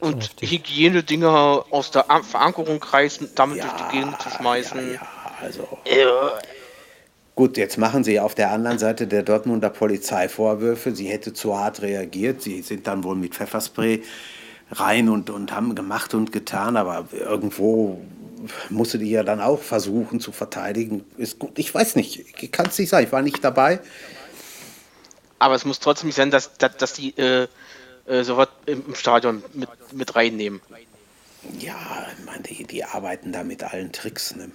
Speaker 3: und Hygienedinger aus der Verankerung reißen, damit ja, durch die Gegend zu schmeißen. Ja, ja
Speaker 2: also. Äh. Gut, jetzt machen sie auf der anderen Seite der Dortmunder Polizei Vorwürfe, sie hätte zu hart reagiert. Sie sind dann wohl mit Pfefferspray rein und, und haben gemacht und getan, aber irgendwo musste die ja dann auch versuchen zu verteidigen. Ist gut, ich weiß nicht, kann es nicht sein, ich war nicht dabei.
Speaker 3: Aber es muss trotzdem nicht sein, dass, dass, dass die äh, äh, sowas im, Stadion mit, mit reinnehmen.
Speaker 2: Ja, ich meine, die, die arbeiten da mit allen Tricks. Ne?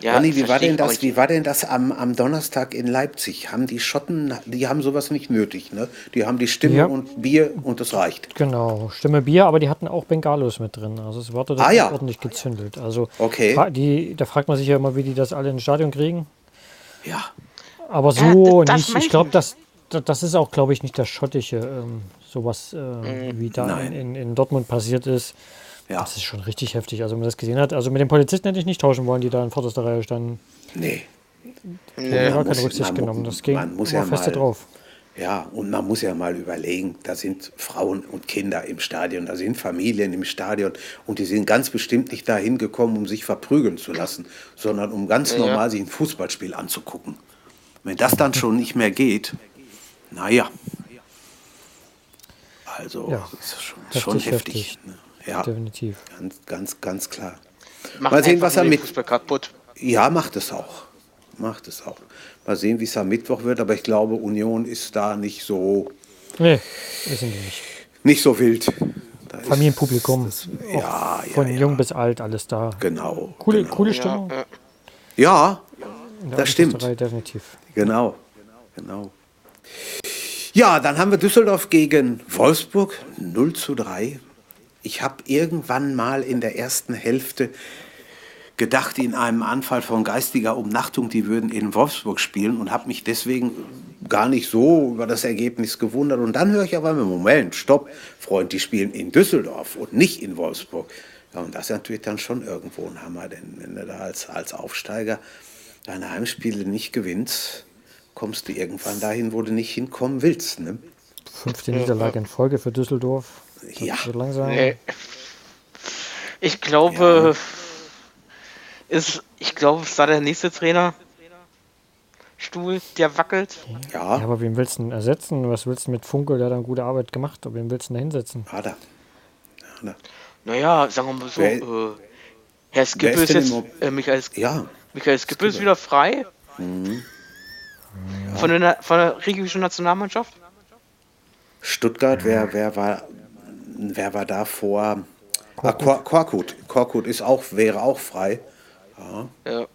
Speaker 2: Ja, Ronny, wie war denn das, wie war denn das am, am Donnerstag in Leipzig? Haben die Schotten, die haben sowas nicht nötig, ne? Die haben die Stimme ja. und Bier und das reicht.
Speaker 4: Genau, Stimme, Bier, aber die hatten auch Bengalos mit drin. Also es wurde ah, ja. ordentlich gezündelt. Also
Speaker 2: okay.
Speaker 4: die, da fragt man sich ja immer, wie die das alle ins Stadion kriegen.
Speaker 2: Ja.
Speaker 4: Aber so ja, nicht. Ich glaube, das, das ist auch, glaube ich, nicht das Schottische, ähm, sowas äh, mhm. wie da in, in, in, Dortmund passiert ist. Ja. Das ist schon richtig heftig. Also, wenn man das gesehen hat, also mit den Polizisten hätte ich nicht tauschen wollen, die da in vorderster Reihe standen.
Speaker 2: Nee.
Speaker 4: Nee, gar keine Rücksicht man, genommen. Das ging man muss ja feste mal, drauf.
Speaker 2: Ja, und man muss ja mal überlegen, da sind Frauen und Kinder im Stadion, da sind Familien im Stadion und die sind ganz bestimmt nicht dahin gekommen, um sich verprügeln zu lassen, sondern um ganz ja. normal sich ein Fußballspiel anzugucken. Wenn das dann schon nicht mehr geht, naja. Also, ja, das ist schon heftig. Schon heftig, heftig. Ne? Ja,
Speaker 4: definitiv.
Speaker 2: Ganz, ganz, ganz klar.
Speaker 3: Macht Mal sehen, was er mit. Kaputt.
Speaker 2: Ja, macht es auch. Macht es auch. Mal sehen, wie es am Mittwoch wird, aber ich glaube, Union ist da nicht so.
Speaker 4: Nee, wissen die nicht.
Speaker 2: Nicht so wild. Da
Speaker 4: Familienpublikum.
Speaker 2: Das, ja, ja,
Speaker 4: Von
Speaker 2: ja,
Speaker 4: jung bis alt, alles da.
Speaker 2: Genau.
Speaker 4: Coole,
Speaker 2: genau.
Speaker 4: coole Stimmung.
Speaker 3: Ja,
Speaker 2: Ja,
Speaker 4: der
Speaker 2: das stimmt.
Speaker 4: Definitiv.
Speaker 2: Genau, genau. Ja, dann haben wir Düsseldorf gegen Wolfsburg 0 zu 3. Ich habe irgendwann mal in der ersten Hälfte gedacht, in einem Anfall von geistiger Umnachtung, die würden in Wolfsburg spielen und habe mich deswegen gar nicht so über das Ergebnis gewundert. Und dann höre ich aber, Moment, stopp, Freund, die spielen in Düsseldorf und nicht in Wolfsburg. Ja, und das ist natürlich dann schon irgendwo ein Hammer, denn wenn du da als, als Aufsteiger deine Heimspiele nicht gewinnst, kommst du irgendwann dahin, wo du nicht hinkommen willst. Ne?
Speaker 4: Fünfte Niederlage in Folge für Düsseldorf. Das
Speaker 2: Ja.
Speaker 4: langsam.
Speaker 3: Nee. Ich glaube, ist, ich glaube, es ist da der nächste Trainer. Stuhl, der wackelt.
Speaker 2: Ja,
Speaker 4: Ja, aber wen willst du denn ersetzen? Was willst du mit Funkel? Der hat dann gute Arbeit gemacht. Aber wen willst du denn da hinsetzen?
Speaker 2: hat er. Hat.
Speaker 3: Naja, sagen wir mal so,
Speaker 2: Wer-
Speaker 3: äh, Herr Skippe
Speaker 2: ist
Speaker 3: ist, jetzt, äh, Michael,
Speaker 2: Ja,
Speaker 3: Michael Skippe ist wieder frei.
Speaker 2: Mhm.
Speaker 3: Von, der, von der regischen Nationalmannschaft.
Speaker 2: Stuttgart, wer, wer, war, wer war da vor? Ah, Kor Korkut. Korkut ist auch, wäre auch frei.
Speaker 3: Ja.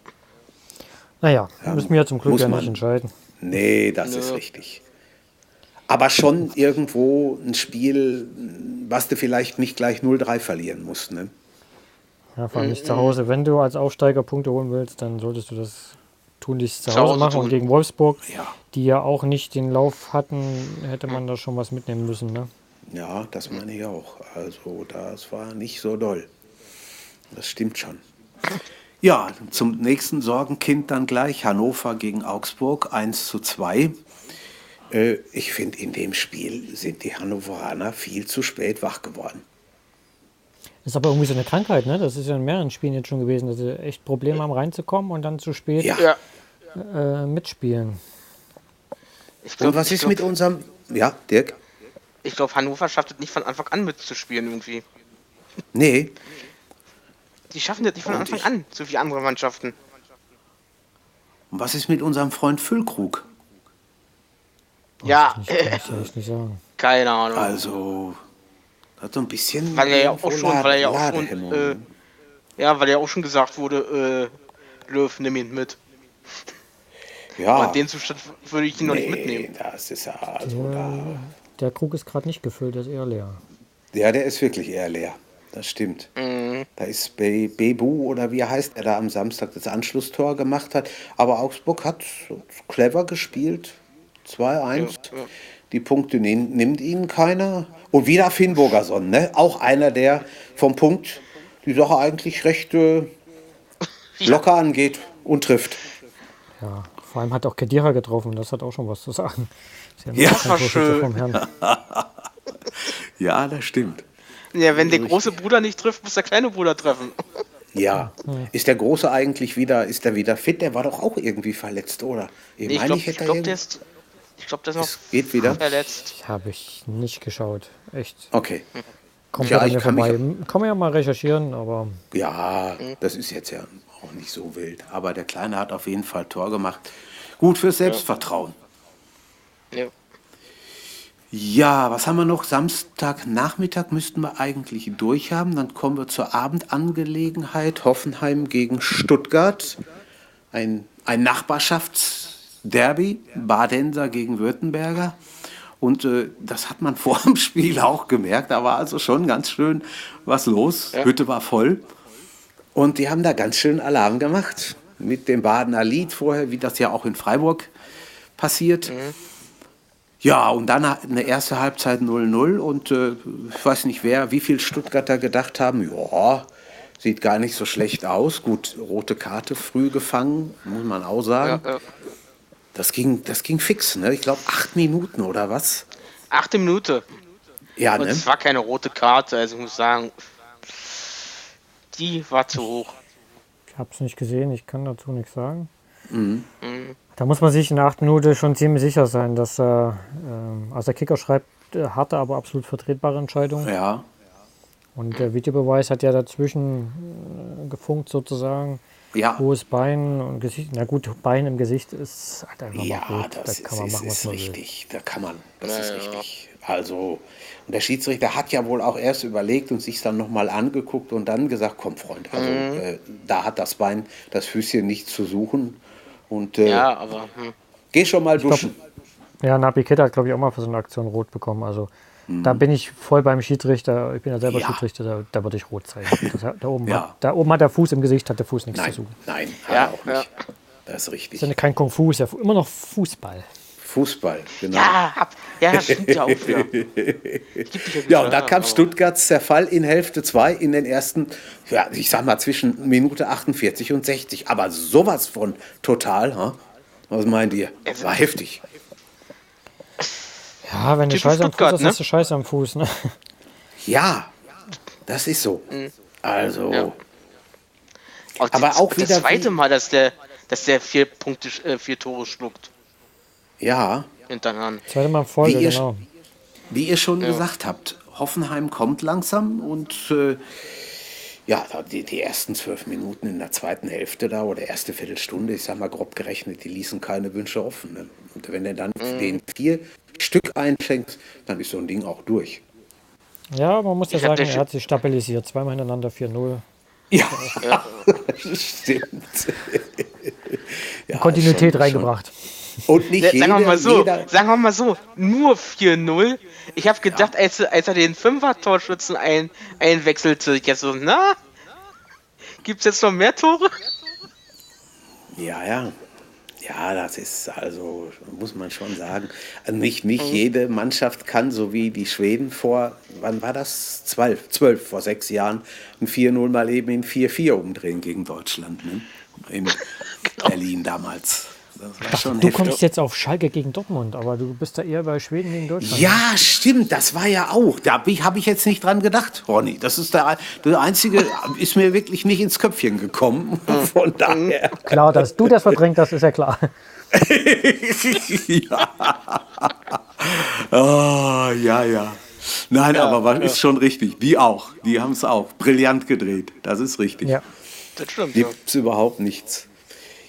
Speaker 4: Naja, müssen wir ja zum Glück ja nicht entscheiden.
Speaker 2: Nee, das
Speaker 3: Nö.
Speaker 2: ist richtig. Aber schon irgendwo ein Spiel, was du vielleicht nicht gleich 0-3 verlieren musst. Ne?
Speaker 4: Ja, vor allem
Speaker 3: Mhm.
Speaker 4: nicht zu Hause. Wenn du als Aufsteiger Punkte holen willst, dann solltest du das tunlichst zu
Speaker 3: Zu
Speaker 4: Hause
Speaker 3: Hause
Speaker 4: machen.
Speaker 3: tun.
Speaker 4: Und gegen Wolfsburg,
Speaker 2: Ja.
Speaker 4: die ja auch nicht den Lauf hatten, hätte man da schon was mitnehmen müssen. Ne?
Speaker 2: Ja, das meine ich auch. Also das war nicht so doll. Das stimmt schon. Ja, zum nächsten Sorgenkind dann gleich. Hannover gegen Augsburg 1 zu 2. Äh, ich finde, in dem Spiel sind die Hannoveraner viel zu spät wach geworden.
Speaker 4: Ist aber irgendwie so eine Krankheit, ne? Das ist ja in mehreren Spielen jetzt schon gewesen, dass sie echt Probleme haben reinzukommen und dann zu spät
Speaker 2: Ja.
Speaker 4: Äh, mitspielen.
Speaker 3: Ich
Speaker 2: Und
Speaker 3: glaube,
Speaker 2: was ist mit unserem. Ja, Dirk?
Speaker 3: ich glaub, Hannover schafft es nicht von Anfang an mitzuspielen irgendwie.
Speaker 2: Nee,
Speaker 3: Die schaffen das nicht von
Speaker 2: Und
Speaker 3: Anfang
Speaker 2: ich-
Speaker 3: an, so wie andere Mannschaften.
Speaker 2: Und was ist mit unserem Freund Füllkrug?
Speaker 3: Ja,
Speaker 4: Ich kann ich nicht sagen.
Speaker 3: keine Ahnung.
Speaker 2: Also, hat so ein bisschen.
Speaker 3: Weil er ja auch schon, weil er ja auch schon, äh, ja, weil ja auch schon gesagt wurde, äh, Löw, nimm ihn mit.
Speaker 2: ja,
Speaker 3: Aber in den Zustand würde ich ihn noch nicht
Speaker 2: nee,
Speaker 3: mitnehmen.
Speaker 2: Das ist ja. Also, da,
Speaker 4: Der Krug ist gerade nicht gefüllt, der ist eher leer.
Speaker 2: ja, der ist wirklich eher leer. Das stimmt.
Speaker 3: Mhm.
Speaker 2: Da ist Be Bebu oder wie er heißt, der da am Samstag das Anschlusstor gemacht hat. Aber Augsburg hat clever gespielt. 2-1.
Speaker 3: Ja, ja.
Speaker 2: Die Punkte nimmt ihnen keiner. Und wieder Finn Burgerson, ne? Auch einer, der vom Punkt die Sache eigentlich recht äh, locker angeht und trifft.
Speaker 4: Ja, vor allem hat auch Kedira getroffen, das hat auch schon was zu sagen.
Speaker 2: Ja,
Speaker 3: das war schön.
Speaker 2: Ja, das stimmt.
Speaker 3: Ja, wenn der große Bruder nicht trifft, muss der kleine Bruder treffen.
Speaker 2: Ja. Ist der Große eigentlich wieder, ist der wieder fit? Der war doch auch irgendwie verletzt, oder? Ich
Speaker 3: Nee, ich
Speaker 2: meine,
Speaker 3: glaube,
Speaker 2: ich
Speaker 3: glaub, der ist, ich glaub, der ist noch
Speaker 2: geht wieder?
Speaker 3: verletzt.
Speaker 4: Habe ich nicht geschaut. Echt.
Speaker 2: Okay.
Speaker 4: Kommt
Speaker 2: Ja, ich
Speaker 4: mir
Speaker 2: kann mich-.
Speaker 4: Kann man ja mal recherchieren, aber
Speaker 2: Ja, das ist jetzt ja auch nicht so wild. Aber der Kleine hat auf jeden Fall Tor gemacht. Gut fürs Selbstvertrauen.
Speaker 3: Ja.
Speaker 2: Ja, was haben wir noch? Samstagnachmittag müssten wir eigentlich durch haben. Dann kommen wir zur Abendangelegenheit. Hoffenheim gegen Stuttgart. Ein, ein Nachbarschaftsderby. Badenser gegen Württemberger. Und äh, das hat man vor dem Spiel auch gemerkt. Da war also schon ganz schön was los. Hütte war voll. Und die haben da ganz schön Alarm gemacht. Mit dem Badener Lied vorher, wie das ja auch in Freiburg passiert. Ja, und dann eine erste Halbzeit 0-0 und äh, ich weiß nicht wer, wie viel Stuttgarter gedacht haben, ja, sieht gar nicht so schlecht aus. Gut, rote Karte früh gefangen, muss man auch sagen.
Speaker 3: Ja, ja.
Speaker 2: Das, ging, das ging fix, ne? Ich glaube acht Minuten oder was?
Speaker 3: Achte Minute.
Speaker 2: Ja,
Speaker 3: Und
Speaker 2: ne?
Speaker 3: es war keine rote Karte, also ich muss sagen, die war zu hoch.
Speaker 4: ich habe es nicht gesehen, ich kann dazu nichts sagen.
Speaker 2: Mhm.
Speaker 4: Da muss man sich in der acht Minute schon ziemlich sicher sein, dass er, ähm, also der Kicker schreibt, äh, harte, aber absolut vertretbare Entscheidung.
Speaker 2: Ja,
Speaker 4: Und der Videobeweis hat ja dazwischen äh, gefunkt sozusagen.
Speaker 2: Ja.
Speaker 4: Hohes Bein und Gesicht. Na gut, Bein im Gesicht ist halt einfach
Speaker 2: Ja,
Speaker 4: mal rot.
Speaker 2: das
Speaker 4: da kann man
Speaker 2: ist,
Speaker 4: machen, was
Speaker 2: ist
Speaker 4: man will.
Speaker 2: richtig. Da kann man. Das
Speaker 3: Ja,
Speaker 2: ist
Speaker 3: ja.
Speaker 2: richtig. Also, und der Schiedsrichter hat ja wohl auch erst überlegt und sich dann nochmal angeguckt und dann gesagt, komm Freund, also
Speaker 3: Mhm.
Speaker 2: äh, da hat das Bein, das Füßchen nichts zu suchen. Und äh,
Speaker 3: Ja, aber hm.
Speaker 2: geh schon mal duschen.
Speaker 4: Ja, Napi Kid hat, glaube ich, auch mal für so eine Aktion rot bekommen. Also da bin ich voll beim Schiedsrichter. Ich bin ja selber
Speaker 2: Mhm. Ja.
Speaker 4: Schiedsrichter, da, da würde ich rot zeigen. Das, da, oben
Speaker 2: Ja.
Speaker 4: hat, da oben hat der Fuß im Gesicht, hat der Fuß nichts
Speaker 2: Nein,
Speaker 4: zu suchen.
Speaker 2: nein, hat
Speaker 3: Ja,
Speaker 2: er auch nicht. Das ist richtig.
Speaker 4: Das ist ja kein Kung Fu, ist ja immer noch Fußball.
Speaker 2: Fußball, genau.
Speaker 3: ja, hab, ja, stimmt ja auch
Speaker 2: Ja,
Speaker 3: wieder,
Speaker 2: und da kam Stuttgarts Zerfall in Hälfte 2 in den ersten, ja, ich sag mal zwischen Minute 48 und 60. Aber sowas von total, ha? Was meint ihr? War heftig.
Speaker 4: Ja, wenn du Scheiße am Fuß hast,
Speaker 3: ne?
Speaker 4: hast du Scheiße am Fuß. Ne?
Speaker 2: Ja, das ist so. Also,
Speaker 3: Ja. Auch
Speaker 2: Aber
Speaker 3: das,
Speaker 2: auch
Speaker 3: das
Speaker 2: wieder
Speaker 3: zweite
Speaker 2: wie-
Speaker 3: Mal, dass der, dass der vier Punkte, äh, vier Tore schluckt
Speaker 2: ja,
Speaker 3: hintereinander.
Speaker 4: Zweite Mal Folge,
Speaker 2: Wie ihr-
Speaker 4: genau.
Speaker 2: wie ihr schon gesagt habt, Hoffenheim kommt langsam und äh, ja, da die, die ersten zwölf Minuten in der zweiten Hälfte da oder erste Viertelstunde, ich sag mal grob gerechnet, die ließen keine Wünsche offen. Ne? Und wenn er dann
Speaker 3: Mhm.
Speaker 2: den vier Stück einschenkt, dann ist so ein Ding auch durch.
Speaker 4: Ja, man muss ja
Speaker 3: Ich
Speaker 4: sagen, er hat sich stabilisiert. Zweimal hintereinander 4-0.
Speaker 2: Ja, stimmt. Ja,
Speaker 4: Kontinuität
Speaker 2: schon-
Speaker 4: reingebracht.
Speaker 2: Schon. Und nicht
Speaker 3: Ja,
Speaker 2: jeder,
Speaker 3: sagen wir mal so,
Speaker 2: jeder,
Speaker 3: sagen wir mal so, nur 4-0. Ich habe gedacht, als, er- als er den Fünfer-Torschützen ein, einwechselte, ich so, na, gibt's jetzt noch mehr Tore?
Speaker 2: Ja, ja. Ja, das ist also, muss man schon sagen. Also nicht, nicht jede Mannschaft kann, so wie die Schweden vor, wann war das? Zwölf, zwölf vor sechs Jahren, ein 4-0 mal eben in 4-4 umdrehen gegen Deutschland. Ne? In Berlin damals. Das schon
Speaker 4: Du
Speaker 2: heftig.
Speaker 4: kommst jetzt auf Schalke gegen Dortmund, aber du bist da eher bei Schweden gegen Deutschland.
Speaker 2: Ja, stimmt, das war ja auch. Da habe ich, hab ich jetzt nicht dran gedacht, Ronny. Das ist der, der einzige, ist mir wirklich nicht ins Köpfchen gekommen. Von daher.
Speaker 4: Klar, dass du das verdrängt hast, ist ja klar.
Speaker 2: ja. Oh, ja, ja. Nein, aber was ist schon richtig. Die auch. Die haben es auch. Brillant gedreht. Das ist richtig.
Speaker 4: Ja.
Speaker 3: Das stimmt, ja.
Speaker 2: Gibt es überhaupt nichts.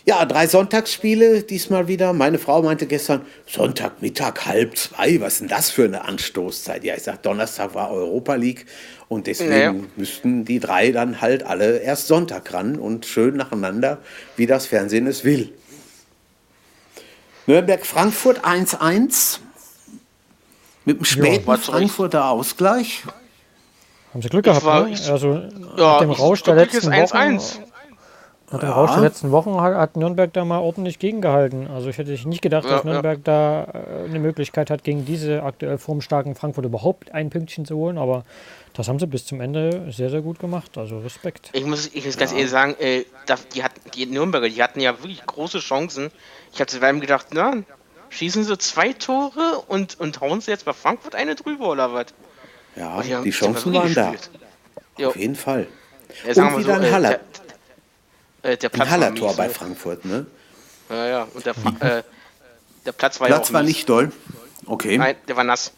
Speaker 2: Ja, drei Sonntagsspiele diesmal wieder. Meine Frau meinte gestern, Sonntagmittag halb zwei, was ist denn das für eine Anstoßzeit? Ja, ich sag, Donnerstag war Europa League und deswegen
Speaker 3: Naja.
Speaker 2: müssten die drei dann halt alle erst Sonntag ran und schön nacheinander, wie das Fernsehen es will. Nürnberg-Frankfurt 1-1 mit dem späten
Speaker 3: Recht.
Speaker 2: Frankfurter Ausgleich.
Speaker 4: Haben sie Glück gehabt,
Speaker 3: war-
Speaker 4: ne? Also
Speaker 3: Ja,
Speaker 4: nach dem
Speaker 3: ich-
Speaker 4: Rausch der
Speaker 3: wirklich ist
Speaker 4: letzten Wochen,
Speaker 3: 1-1.
Speaker 4: nach dem Rausch der letzten Wochen hat, hat Nürnberg da mal ordentlich gegengehalten. Also ich hätte nicht gedacht,
Speaker 3: Ja,
Speaker 4: dass
Speaker 3: ja.
Speaker 4: Nürnberg da äh, eine Möglichkeit hat, gegen diese aktuell formstarken Frankfurt überhaupt ein Pünktchen zu holen. Aber das haben sie bis zum Ende sehr, sehr gut gemacht. Also Respekt.
Speaker 3: Ich muss, ich muss ganz ehrlich sagen, äh, da, die, hatten, die Nürnberger, die hatten ja wirklich große Chancen. Ich hatte bei ihm gedacht, na, schießen sie zwei Tore und, und hauen sie jetzt bei Frankfurt eine drüber oder was?
Speaker 2: Ja,
Speaker 3: Und
Speaker 2: die
Speaker 3: haben
Speaker 2: Chancen waren da. Auf jeden Fall.
Speaker 3: Ja, sagen
Speaker 2: Und
Speaker 3: wir
Speaker 2: wieder ein
Speaker 3: äh,
Speaker 2: Haller.
Speaker 3: Der, äh, der
Speaker 2: Ein
Speaker 3: Platz war
Speaker 2: Hallertor
Speaker 3: mies,
Speaker 2: bei
Speaker 3: ne?
Speaker 2: Frankfurt, ne?
Speaker 3: Ja, ja, und der, äh, der Platz war ja
Speaker 2: Platz
Speaker 3: auch
Speaker 2: war
Speaker 3: mies.
Speaker 2: nicht doll. Okay.
Speaker 3: Nein, der war nass.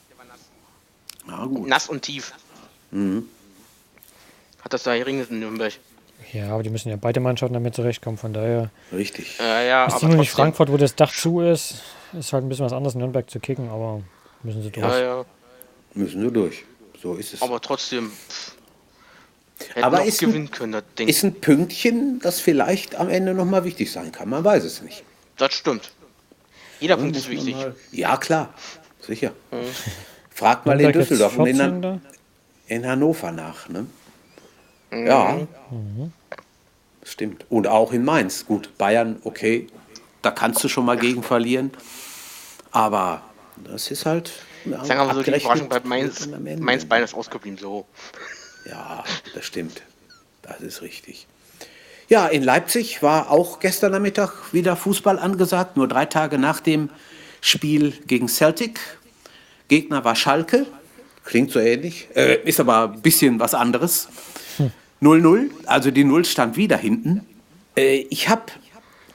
Speaker 2: Na gut.
Speaker 3: Nass und tief.
Speaker 2: Mhm.
Speaker 3: Hat das da geregnet in Nürnberg?
Speaker 4: Ja, aber die müssen ja beide Mannschaften damit zurechtkommen. Von daher
Speaker 2: Richtig.
Speaker 3: Ja, ja,
Speaker 4: ist
Speaker 3: aber
Speaker 4: nur nicht. Frankfurt, wo das Dach zu ist. Ist halt ein bisschen was anderes, Nürnberg zu kicken, aber müssen sie durch.
Speaker 3: Ja, ja,
Speaker 2: Müssen wir durch. So ist es.
Speaker 3: aber trotzdem. Pff, hätten
Speaker 2: Aber ist ein-
Speaker 3: gewinnen können, das Ding.
Speaker 2: ist ein Pünktchen, das vielleicht am Ende nochmal wichtig sein kann. Man weiß es nicht.
Speaker 3: das stimmt. Jeder Punkt ist wichtig.
Speaker 2: Ja, klar. Sicher. Fragt mal in Düsseldorf und in,
Speaker 4: 14.
Speaker 2: in Hannover nach. Ne? Ja. Stimmt. Und auch in Mainz. Gut, Bayern, okay. Da kannst du schon mal gegen verlieren. Aber das ist halt.
Speaker 3: Sagen wir mal so, die Überraschung bei Mainz. Mainz Bein ist ausgeblieben, so.
Speaker 2: Ja, das stimmt. Das ist richtig. Ja, in Leipzig war auch gestern Nachmittag wieder Fußball angesagt, nur drei Tage nach dem Spiel gegen Celtic. Gegner war Schalke, klingt so ähnlich, äh, ist aber ein bisschen was anderes. 0-0, also die Null stand wieder hinten. Äh, ich habe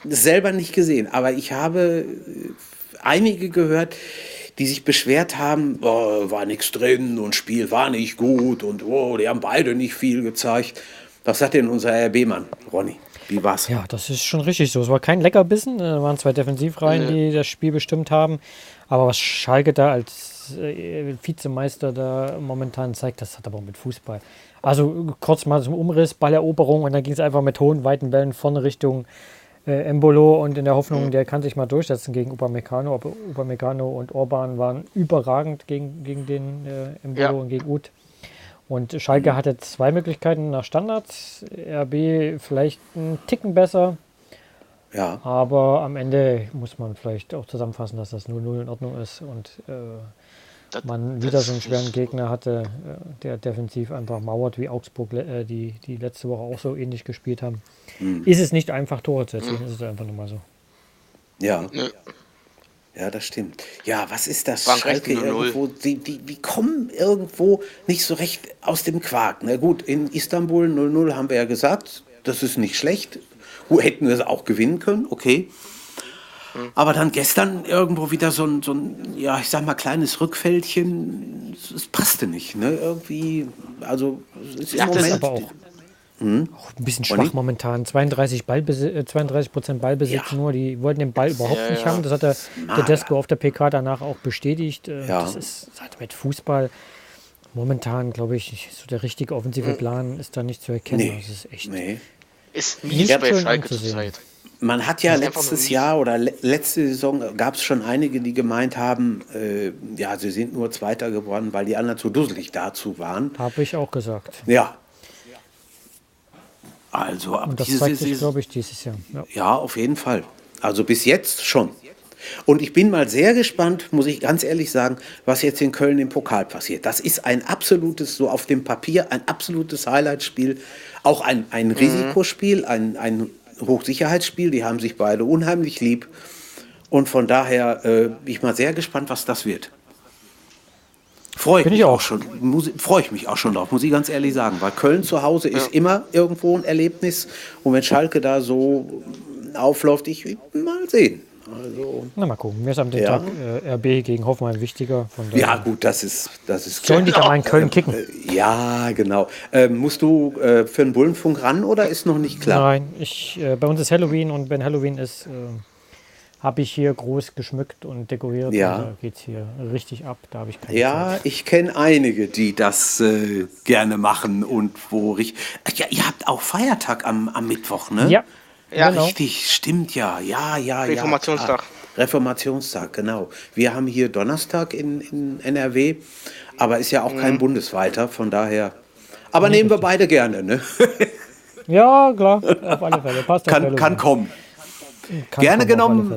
Speaker 2: selber nicht gesehen, aber ich habe äh, einige gehört, die sich beschwert haben, oh, war nichts drin und Spiel war nicht gut und oh, die haben beide nicht viel gezeigt. Was hat denn unser RB-Mann, Ronny? Wie war's?
Speaker 4: Ja, das ist schon richtig so. Es war kein Leckerbissen. Es waren zwei Defensivreihen, nee. die das Spiel bestimmt haben. Aber was Schalke da als äh, Vizemeister da momentan zeigt, das hat aber mit Fußball. Also kurz mal zum Umriss, Balleroberung und dann ging es einfach mit hohen, weiten Bällen vorne Richtung äh, Embolo und in der Hoffnung, der kann sich mal durchsetzen gegen Upamecano. Aber Upamecano und Orban waren überragend gegen, gegen den äh, Embolo ja. und gegen Ut. Und Schalke mhm. hatte zwei Möglichkeiten nach Standards. RB vielleicht einen Ticken besser. Ja. Aber am Ende muss man vielleicht auch zusammenfassen, dass das 0-0 in Ordnung ist und äh, man wieder so einen schweren Gegner hatte, der defensiv einfach mauert, wie Augsburg, äh, die, die letzte Woche auch so ähnlich gespielt haben. Mhm. Ist es nicht einfach, Tore zu erzielen, mhm. ist es einfach nur mal so.
Speaker 2: Ja. ja. Ja, das stimmt. Ja, was ist das? Schalke irgendwo, die, die, die kommen irgendwo nicht so recht aus dem Quark. Na gut, in Istanbul 0-0 haben wir ja gesagt, das ist nicht schlecht. Hätten wir es auch gewinnen können, okay. Aber dann gestern irgendwo wieder so ein, so ein, ja, ich sag mal, kleines Rückfältchen. Es passte nicht, ne? Irgendwie, also
Speaker 4: es ist ja, im Moment. aber auch, hm? auch ein bisschen schwach momentan. 32 Ballbesitz, 32 Prozent Ballbesitz ja. nur. Die wollten den Ball überhaupt ja, nicht haben. Das hat der, der Desko auf der PK danach auch bestätigt. Äh, ja. Das ist halt mit Fußball momentan, glaube ich, so der richtige offensive hm. Plan ist da nicht zu erkennen. Nee. Das ist echt. Nee.
Speaker 3: Ist nicht bei Schalke zur Zeit.
Speaker 2: Man hat ja letztes Jahr oder le letzte Saison gab es schon einige, die gemeint haben, äh, ja, sie sind nur Zweiter geworden, weil die anderen zu dusselig dazu waren.
Speaker 4: Habe ich auch gesagt.
Speaker 2: Ja. Also
Speaker 4: ab Und das zeigt sich, glaube ich, dieses Jahr.
Speaker 2: Ja. ja, auf jeden Fall. Also bis jetzt schon. Und ich bin mal sehr gespannt, muss ich ganz ehrlich sagen, was jetzt in Köln im Pokal passiert. Das ist ein absolutes, so auf dem Papier, ein absolutes Highlightspiel. Auch ein, ein mhm. Risikospiel, ein, ein Hochsicherheitsspiel. Die haben sich beide unheimlich lieb. Und von daher äh, bin ich mal sehr gespannt, was das wird. Freue ich, mich auch. auch schon. Freue ich mich auch schon drauf, muss ich ganz ehrlich sagen. Weil Köln zu Hause ist ja. immer irgendwo ein Erlebnis. Und wenn Schalke da so aufläuft, ich will mal sehen.
Speaker 4: Also, Na, mal gucken. Mir ist am ja. Tag äh, RB gegen Hoffenheim wichtiger.
Speaker 2: ja, gut, das ist, das ist
Speaker 4: Sollen die da mal in Köln kicken?
Speaker 2: Äh, ja, genau. Ähm, musst du äh, für den Bullenfunk ran oder ist noch nicht klar?
Speaker 4: Nein, ich, äh, bei uns ist Halloween und wenn Halloween ist, äh, habe ich hier groß geschmückt und dekoriert. Ja. Und da geht es hier richtig ab. Da habe ich keine
Speaker 2: Ja, Zeit. ich kenne einige, die das gerne machen und wo ich. Ja, ihr habt auch Feiertag am, am Mittwoch, ne?
Speaker 4: Ja,
Speaker 2: ja, genau. richtig, stimmt ja. Ja, ja,
Speaker 3: Reformationstag.
Speaker 2: Ja. Reformationstag, genau. Wir haben hier Donnerstag in, in NRW, aber ist ja auch mhm. kein bundesweiter, von daher. Aber nehmen wir beide gerne, ne?
Speaker 4: ja, klar, auf alle Fälle.
Speaker 2: Passt kann, kann kommen. Gerne genommen.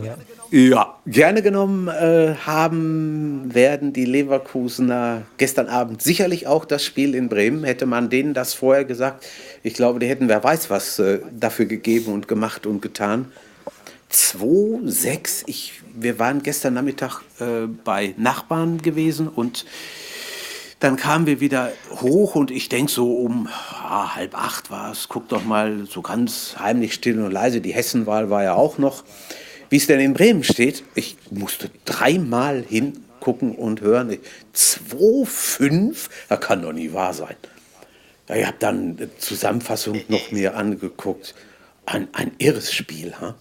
Speaker 2: Ja, gerne genommen äh, haben werden die Leverkusener gestern Abend sicherlich auch das Spiel in Bremen. Hätte man denen das vorher gesagt, ich glaube, die hätten wer weiß was äh, dafür gegeben und gemacht und getan. 2-6. wir waren gestern Nachmittag äh, bei Nachbarn gewesen und dann kamen wir wieder hoch und ich denke so um ah, halb acht war es. Guck doch mal so ganz heimlich still und leise. Die Hessenwahl war ja auch noch. Wie es denn in Bremen steht, ich musste dreimal hingucken und hören. 2,5? Das kann doch nie wahr sein. Ich habe dann eine Zusammenfassung noch mir angeguckt. Ein, ein irres Spiel, ha?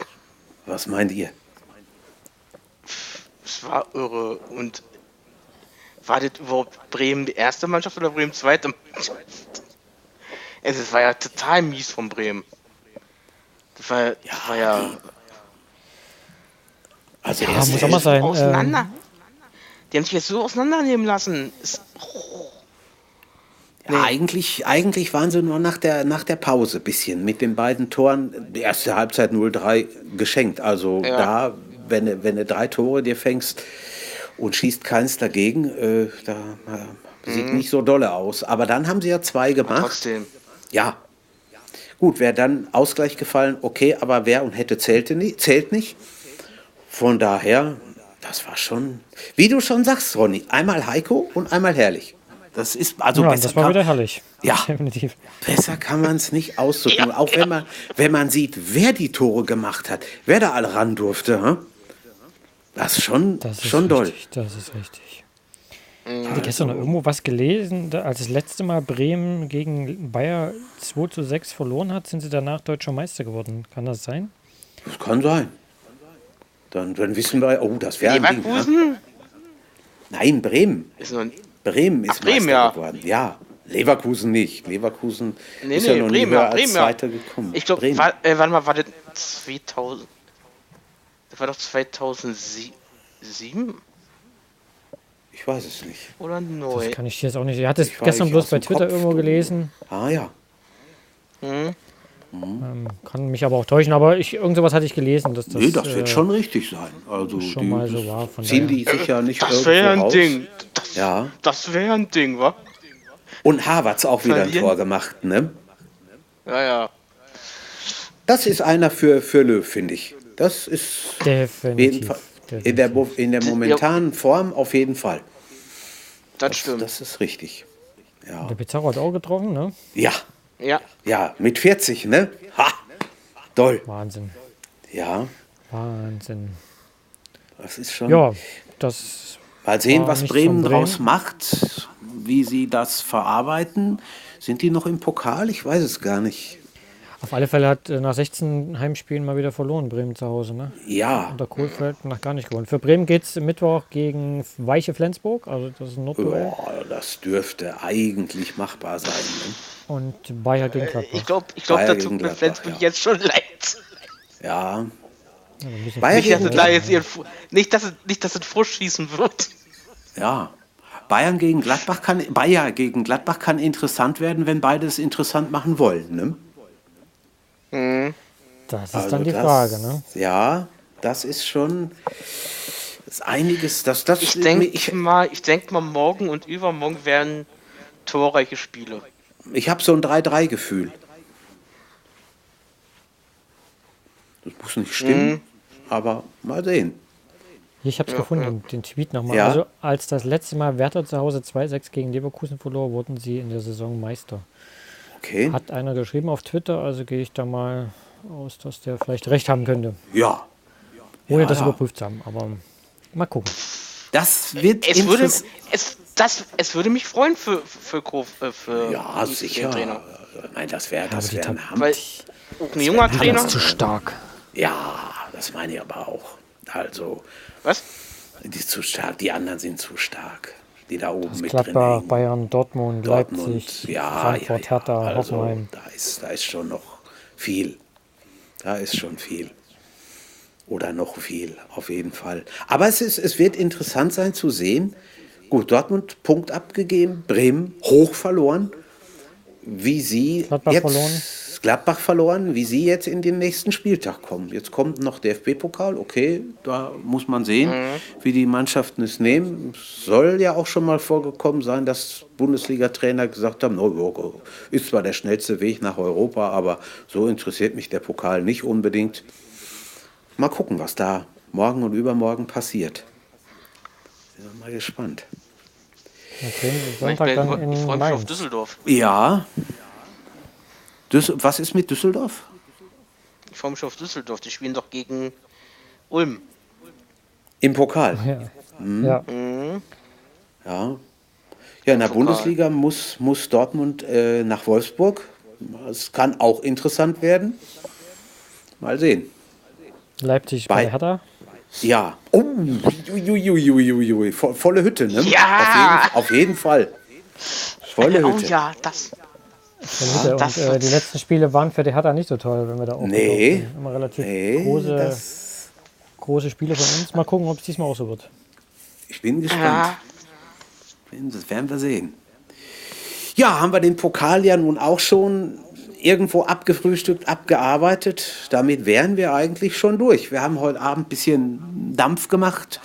Speaker 2: Was meint ihr?
Speaker 3: Es war irre. Und war das überhaupt Bremen die erste Mannschaft oder Bremen zweite Mannschaft? Es war ja total mies von Bremen. Das war ja, das war ja
Speaker 4: also ja, muss auch mal sein.
Speaker 3: Auseinander. Ähm, die haben sich jetzt so auseinandernehmen lassen. Ist,
Speaker 2: oh. nee. eigentlich, eigentlich waren sie nur nach der, nach der Pause ein bisschen mit den beiden Toren. Die erste Halbzeit 0-3 geschenkt. Also ja. da, wenn du, wenn du drei Tore dir fängst und schießt keins dagegen, äh, da äh, sieht mhm. nicht so dolle aus. Aber dann haben sie ja zwei gemacht. Aber trotzdem. Ja. Gut, wäre dann Ausgleich gefallen, okay, aber wer und hätte zählte nicht, zählt nicht. Von daher, das war schon, wie du schon sagst, Ronny, einmal Heiko und einmal herrlich. Das ist also
Speaker 4: ja, besser das war wieder herrlich.
Speaker 2: Ja, definitiv. Besser kann man es nicht ausdrücken. Ja, auch ja. wenn man, wenn man sieht, wer die Tore gemacht hat, wer da alle ran durfte. Hm? Das ist schon,
Speaker 4: Das ist
Speaker 2: schon doll.
Speaker 4: richtig, Das ist richtig. Ich hatte gestern noch irgendwo was gelesen, als das letzte Mal Bremen gegen Bayer 2 zu 6 verloren hat, sind sie danach deutscher Meister geworden. Kann das sein?
Speaker 2: Das kann sein. Dann, dann wissen wir, oh, das wäre ein Ding. Ne?
Speaker 3: Leverkusen?
Speaker 2: Nein, Bremen.
Speaker 3: Ist noch,
Speaker 2: Bremen ist
Speaker 3: Ach, Bremen,
Speaker 2: Meister
Speaker 3: ja.
Speaker 2: geworden. Ja, Leverkusen nicht. Leverkusen
Speaker 3: nee,
Speaker 2: ist
Speaker 3: nee,
Speaker 2: ja noch
Speaker 3: Bremen,
Speaker 2: nie höher
Speaker 3: ja,
Speaker 2: als
Speaker 3: Bremen, ja.
Speaker 2: Zweiter gekommen.
Speaker 3: Ich glaube,
Speaker 2: Bremen.
Speaker 3: war, äh, warte mal, war das 2000? Das war doch 2007
Speaker 2: Ich weiß es nicht.
Speaker 3: oder
Speaker 4: Das
Speaker 3: neu?
Speaker 4: kann ich jetzt auch nicht. Ich hatte es gestern bloß bei Twitter
Speaker 2: Kopf.
Speaker 4: irgendwo gelesen.
Speaker 2: Ah ja.
Speaker 3: Hm?
Speaker 4: Ähm, kann mich aber auch täuschen, aber ich, irgend sowas hatte ich gelesen, dass das,
Speaker 2: nee, das wird
Speaker 4: äh,
Speaker 2: schon richtig sein. Also
Speaker 4: schon
Speaker 2: die,
Speaker 4: mal so
Speaker 2: das
Speaker 4: war, von
Speaker 2: ziehen
Speaker 4: daher.
Speaker 2: die sich ja nicht
Speaker 3: Das
Speaker 2: irgendwo
Speaker 3: wäre ein
Speaker 2: raus.
Speaker 3: Ding. Das,
Speaker 2: Ja.
Speaker 3: das wäre ein Ding, wa?
Speaker 2: Und Havertz auch wieder ein. Tor gemacht, ne?
Speaker 3: Ja, ja.
Speaker 2: Das ist einer für, für Löw, finde ich. Das ist
Speaker 4: Definitiv.
Speaker 2: In der, in der momentanen Form auf jeden Fall.
Speaker 3: Das stimmt.
Speaker 2: Das ist richtig. Ja.
Speaker 4: Der Pizarro hat auch getroffen, ne?
Speaker 2: Ja,
Speaker 3: Ja.
Speaker 2: ja, mit 40, ne? Ha! Doll.
Speaker 4: Wahnsinn.
Speaker 2: Ja,
Speaker 4: Wahnsinn.
Speaker 2: das ist schon.
Speaker 4: Ja, das
Speaker 2: Mal sehen,
Speaker 4: war
Speaker 2: was
Speaker 4: nicht
Speaker 2: Bremen
Speaker 4: Bremen.
Speaker 2: draus macht, wie sie das verarbeiten. Sind die noch im Pokal? Ich weiß es gar nicht.
Speaker 4: Auf alle Fälle hat äh, nach 16 Heimspielen mal wieder verloren, Bremen zu Hause, ne?
Speaker 2: Ja,
Speaker 4: Unter Kohlfeld noch gar nicht gewonnen. Für Bremen geht es Mittwoch gegen Weiche Flensburg, also das ist ein Nordduell.
Speaker 2: Boah, das dürfte eigentlich machbar sein. Ne?
Speaker 4: Und Bayer gegen
Speaker 3: Ich
Speaker 4: Gladbach.
Speaker 3: glaube, ich glaub, da tut mir Flensburg
Speaker 2: ja.
Speaker 3: jetzt schon leid.
Speaker 2: Ja, Bayer
Speaker 3: Nicht, dass da jetzt ihren, Fu- nicht, dass es, nicht, dass es Frust schießen wird.
Speaker 2: ja. Bayern gegen Gladbach kann, Bayer gegen Gladbach kann interessant werden, wenn beide es interessant machen wollen. Ne?
Speaker 4: Das ist
Speaker 2: Also
Speaker 4: dann die
Speaker 2: das-
Speaker 4: Frage, ne?
Speaker 2: Ja, das ist schon ist einiges. Das, das,
Speaker 3: Ich denke
Speaker 2: ich,
Speaker 3: mal, ich denke mal, morgen und übermorgen werden torreiche Spiele.
Speaker 2: ich habe so ein 3-3-Gefühl. Das muss nicht stimmen,
Speaker 3: Mhm.
Speaker 2: aber mal sehen.
Speaker 4: Ich habe es gefunden, den Tweet nochmal.
Speaker 2: Ja.
Speaker 4: Also, als das letzte Mal Werder zu Hause 2-6 gegen Leverkusen verlor, wurden sie in der Saison Meister.
Speaker 2: Okay.
Speaker 4: Hat einer geschrieben auf Twitter, also gehe ich da mal aus, dass der vielleicht recht haben könnte.
Speaker 2: Ja,
Speaker 4: Ohne
Speaker 2: Ja,
Speaker 4: das
Speaker 2: ja.
Speaker 4: überprüft zu haben. Aber mal gucken.
Speaker 2: das wird
Speaker 3: Es würde, es, das, es würde mich freuen für, für, für, äh, für
Speaker 2: Ja,
Speaker 3: den
Speaker 2: sicher.
Speaker 3: Trainer.
Speaker 2: Nein, das wäre das
Speaker 4: die
Speaker 2: wär ein
Speaker 3: Weil auch ein junger Trainer.
Speaker 4: stark.
Speaker 2: Ja, das meine ich aber auch. Also,
Speaker 3: Was?
Speaker 2: die ist zu stark, die anderen sind zu stark. Die da oben mit
Speaker 4: Gladbach,
Speaker 2: drin hängen.
Speaker 4: Bayern, Dortmund,
Speaker 2: Dortmund,
Speaker 4: Leipzig,
Speaker 2: ja,
Speaker 4: Frankfurt,
Speaker 2: ja, ja.
Speaker 4: Hertha,
Speaker 2: also,
Speaker 4: Hoffenheim.
Speaker 2: Da ist, da ist schon noch viel. Da ist schon viel. Oder noch viel, auf jeden Fall. Aber es, ist, es wird interessant sein zu sehen. Gut, Dortmund Punkt abgegeben, Bremen hoch verloren. Wie sie
Speaker 4: Gladbach
Speaker 2: jetzt
Speaker 4: verloren.
Speaker 2: Gladbach verloren, wie sie jetzt in den nächsten Spieltag kommen. Jetzt kommt noch DFB-Pokal, okay, da muss man sehen, wie die Mannschaften es nehmen. Es soll ja auch schon mal vorgekommen sein, dass Bundesliga-Trainer gesagt haben, ja, ist zwar der schnellste Weg nach Europa, aber so interessiert mich der Pokal nicht unbedingt. Mal gucken, was da morgen und übermorgen passiert. Bin mal gespannt.
Speaker 4: Okay,
Speaker 3: Ich,
Speaker 4: Sonntag dann in
Speaker 3: mich auf
Speaker 4: Mainz.
Speaker 3: Düsseldorf.
Speaker 2: Ja. Düssel was ist mit Düsseldorf?
Speaker 3: Ich freue mich auf Düsseldorf. Die spielen doch gegen Ulm.
Speaker 2: Im Pokal.
Speaker 4: Ja.
Speaker 2: Hm.
Speaker 4: ja,
Speaker 2: Ja. Ja, in der
Speaker 3: Pokal.
Speaker 2: Bundesliga muss, muss Dortmund äh, nach Wolfsburg. Es kann auch interessant werden. Mal sehen.
Speaker 4: Leipzig
Speaker 2: Bei-
Speaker 4: bei Hertha.
Speaker 2: Ja. Oh, uiuiuiuiui. Volle Hütte, ne?
Speaker 3: Ja!
Speaker 2: Auf jeden, auf jeden Fall. Volle
Speaker 3: Oh
Speaker 2: Hütte.
Speaker 3: ja, das.
Speaker 4: Und
Speaker 3: das
Speaker 4: äh, die letzten Spiele waren für die Hertha nicht so toll, wenn wir da auch
Speaker 2: Nee.
Speaker 4: Immer relativ
Speaker 2: Nee,
Speaker 4: große, große Spiele von uns. Mal gucken, ob es diesmal auch so wird.
Speaker 2: ich bin gespannt.
Speaker 3: Ja.
Speaker 2: Das werden wir sehen. Ja, haben wir den Pokal ja nun auch schon irgendwo abgefrühstückt, abgearbeitet. Damit wären wir eigentlich schon durch. Wir haben heute Abend ein bisschen Dampf gemacht,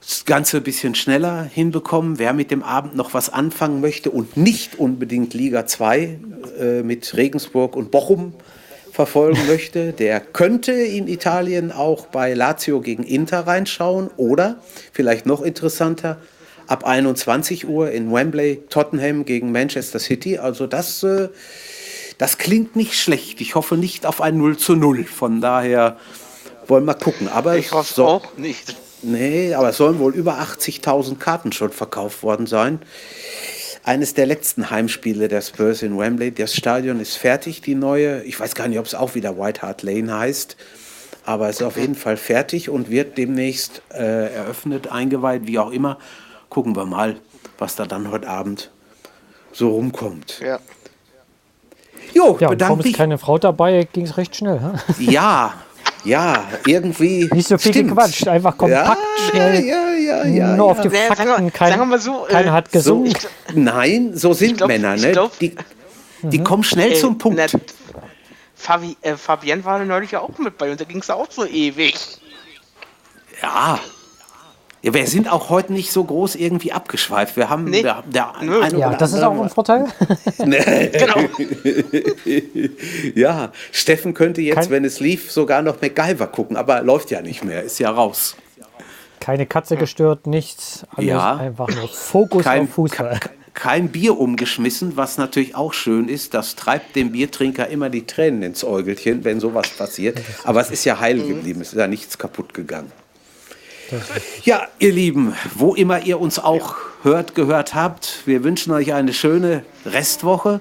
Speaker 2: das Ganze ein bisschen schneller hinbekommen. Wer mit dem Abend noch was anfangen möchte und nicht unbedingt Liga 2 äh, mit Regensburg und Bochum verfolgen möchte, der könnte in Italien auch bei Lazio gegen Inter reinschauen oder vielleicht noch interessanter, ab 21 Uhr in Wembley Tottenham gegen Manchester City. Also das, äh, das klingt nicht schlecht. Ich hoffe nicht auf ein 0 zu 0. Von daher Wollen mal gucken. Aber
Speaker 3: Ich hoffe
Speaker 2: so,
Speaker 3: auch nicht.
Speaker 2: Nee, aber es sollen wohl über 80.000 Karten schon verkauft worden sein. Eines der letzten Heimspiele der Spurs in Wembley. Das Stadion ist fertig, die neue. Ich weiß gar nicht, ob es auch wieder White Hart Lane heißt. Aber es ist auf jeden Fall fertig und wird demnächst äh, eröffnet, eingeweiht, wie auch immer. Gucken wir mal, was da dann heute Abend so rumkommt.
Speaker 3: Ja.
Speaker 2: Jo,
Speaker 4: Ja,
Speaker 2: bedanke
Speaker 4: kaum ist
Speaker 2: mich.
Speaker 4: keine Frau dabei, ging es recht schnell. hä?
Speaker 2: Ja, ja, irgendwie.
Speaker 4: Nicht so viel
Speaker 2: stimmt.
Speaker 4: gequatscht, einfach kompakt,
Speaker 2: ja,
Speaker 4: schnell.
Speaker 2: Ja, ja, ja.
Speaker 4: nur
Speaker 2: ja.
Speaker 4: auf die
Speaker 3: Ja, sagen wir-
Speaker 4: Fakten. Kein,
Speaker 3: sagen wir mal so, äh,
Speaker 4: keiner hat
Speaker 2: So,
Speaker 4: gesungen.
Speaker 2: nein, so sind
Speaker 3: glaub-
Speaker 2: Männer,
Speaker 3: ich
Speaker 2: ne?
Speaker 3: glaub-
Speaker 2: die, die kommen schnell
Speaker 3: Äh,
Speaker 2: zum Punkt.
Speaker 3: na, Fabi, äh, Fabienne war neulich ja auch mit bei und da ging es auch so ewig.
Speaker 2: Ja. Ja. Wir sind auch heute nicht so groß irgendwie abgeschweift. Wir haben
Speaker 3: Nee.
Speaker 2: der, der
Speaker 4: ja,
Speaker 2: oder
Speaker 4: das ist auch ein Vorteil.
Speaker 3: Genau.
Speaker 2: Ja, Steffen könnte jetzt,
Speaker 4: Kein-
Speaker 2: wenn es lief, sogar noch MacGyver gucken, aber läuft ja nicht mehr, ist ja raus.
Speaker 4: Keine Katze gestört, nichts. Alles
Speaker 2: Ja.
Speaker 4: einfach nur Fokus
Speaker 2: Kein,
Speaker 4: auf Fußball.
Speaker 2: ke- kein Bier umgeschmissen, was natürlich auch schön ist. Das treibt dem Biertrinker immer die Tränen ins Äugelchen, wenn sowas passiert. Aber es ist ja heil geblieben, es ist ja nichts kaputt gegangen. Ja, ihr Lieben, wo immer ihr uns auch hört, gehört habt, wir wünschen euch eine schöne Restwoche.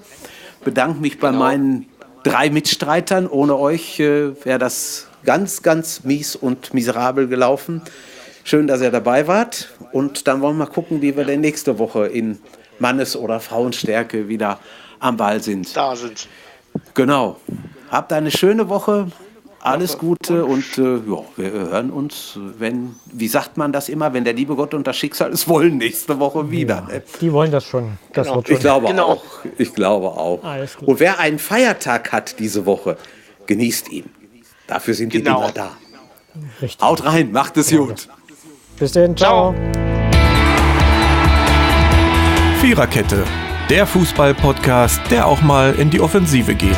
Speaker 2: Bedanke mich bei meinen drei Mitstreitern. Ohne euch äh, wäre das ganz, ganz mies und miserabel gelaufen. Schön, dass ihr dabei wart. Und dann wollen wir mal gucken, wie wir denn nächste Woche in Mannes- oder Frauenstärke wieder am Ball sind.
Speaker 3: Da sind.
Speaker 2: Genau. Habt eine schöne Woche. Alles Gute und äh, ja, wir hören uns, wenn, wie sagt man das immer, wenn der liebe Gott und das Schicksal es wollen, nächste Woche wieder. Ne?
Speaker 4: Die wollen das schon. Das
Speaker 3: Genau.
Speaker 4: wird schon.
Speaker 2: Ich glaube
Speaker 3: Genau.
Speaker 2: auch. Ich glaube auch.
Speaker 4: Alles gut.
Speaker 2: Und wer einen Feiertag hat diese Woche, genießt ihn. Dafür sind
Speaker 3: Genau.
Speaker 2: die Dinger da.
Speaker 4: Richtig.
Speaker 2: Haut rein, macht es gut.
Speaker 4: Bis dann. Ciao.
Speaker 1: Viererkette, der Fußball-Podcast, der auch mal in die Offensive geht.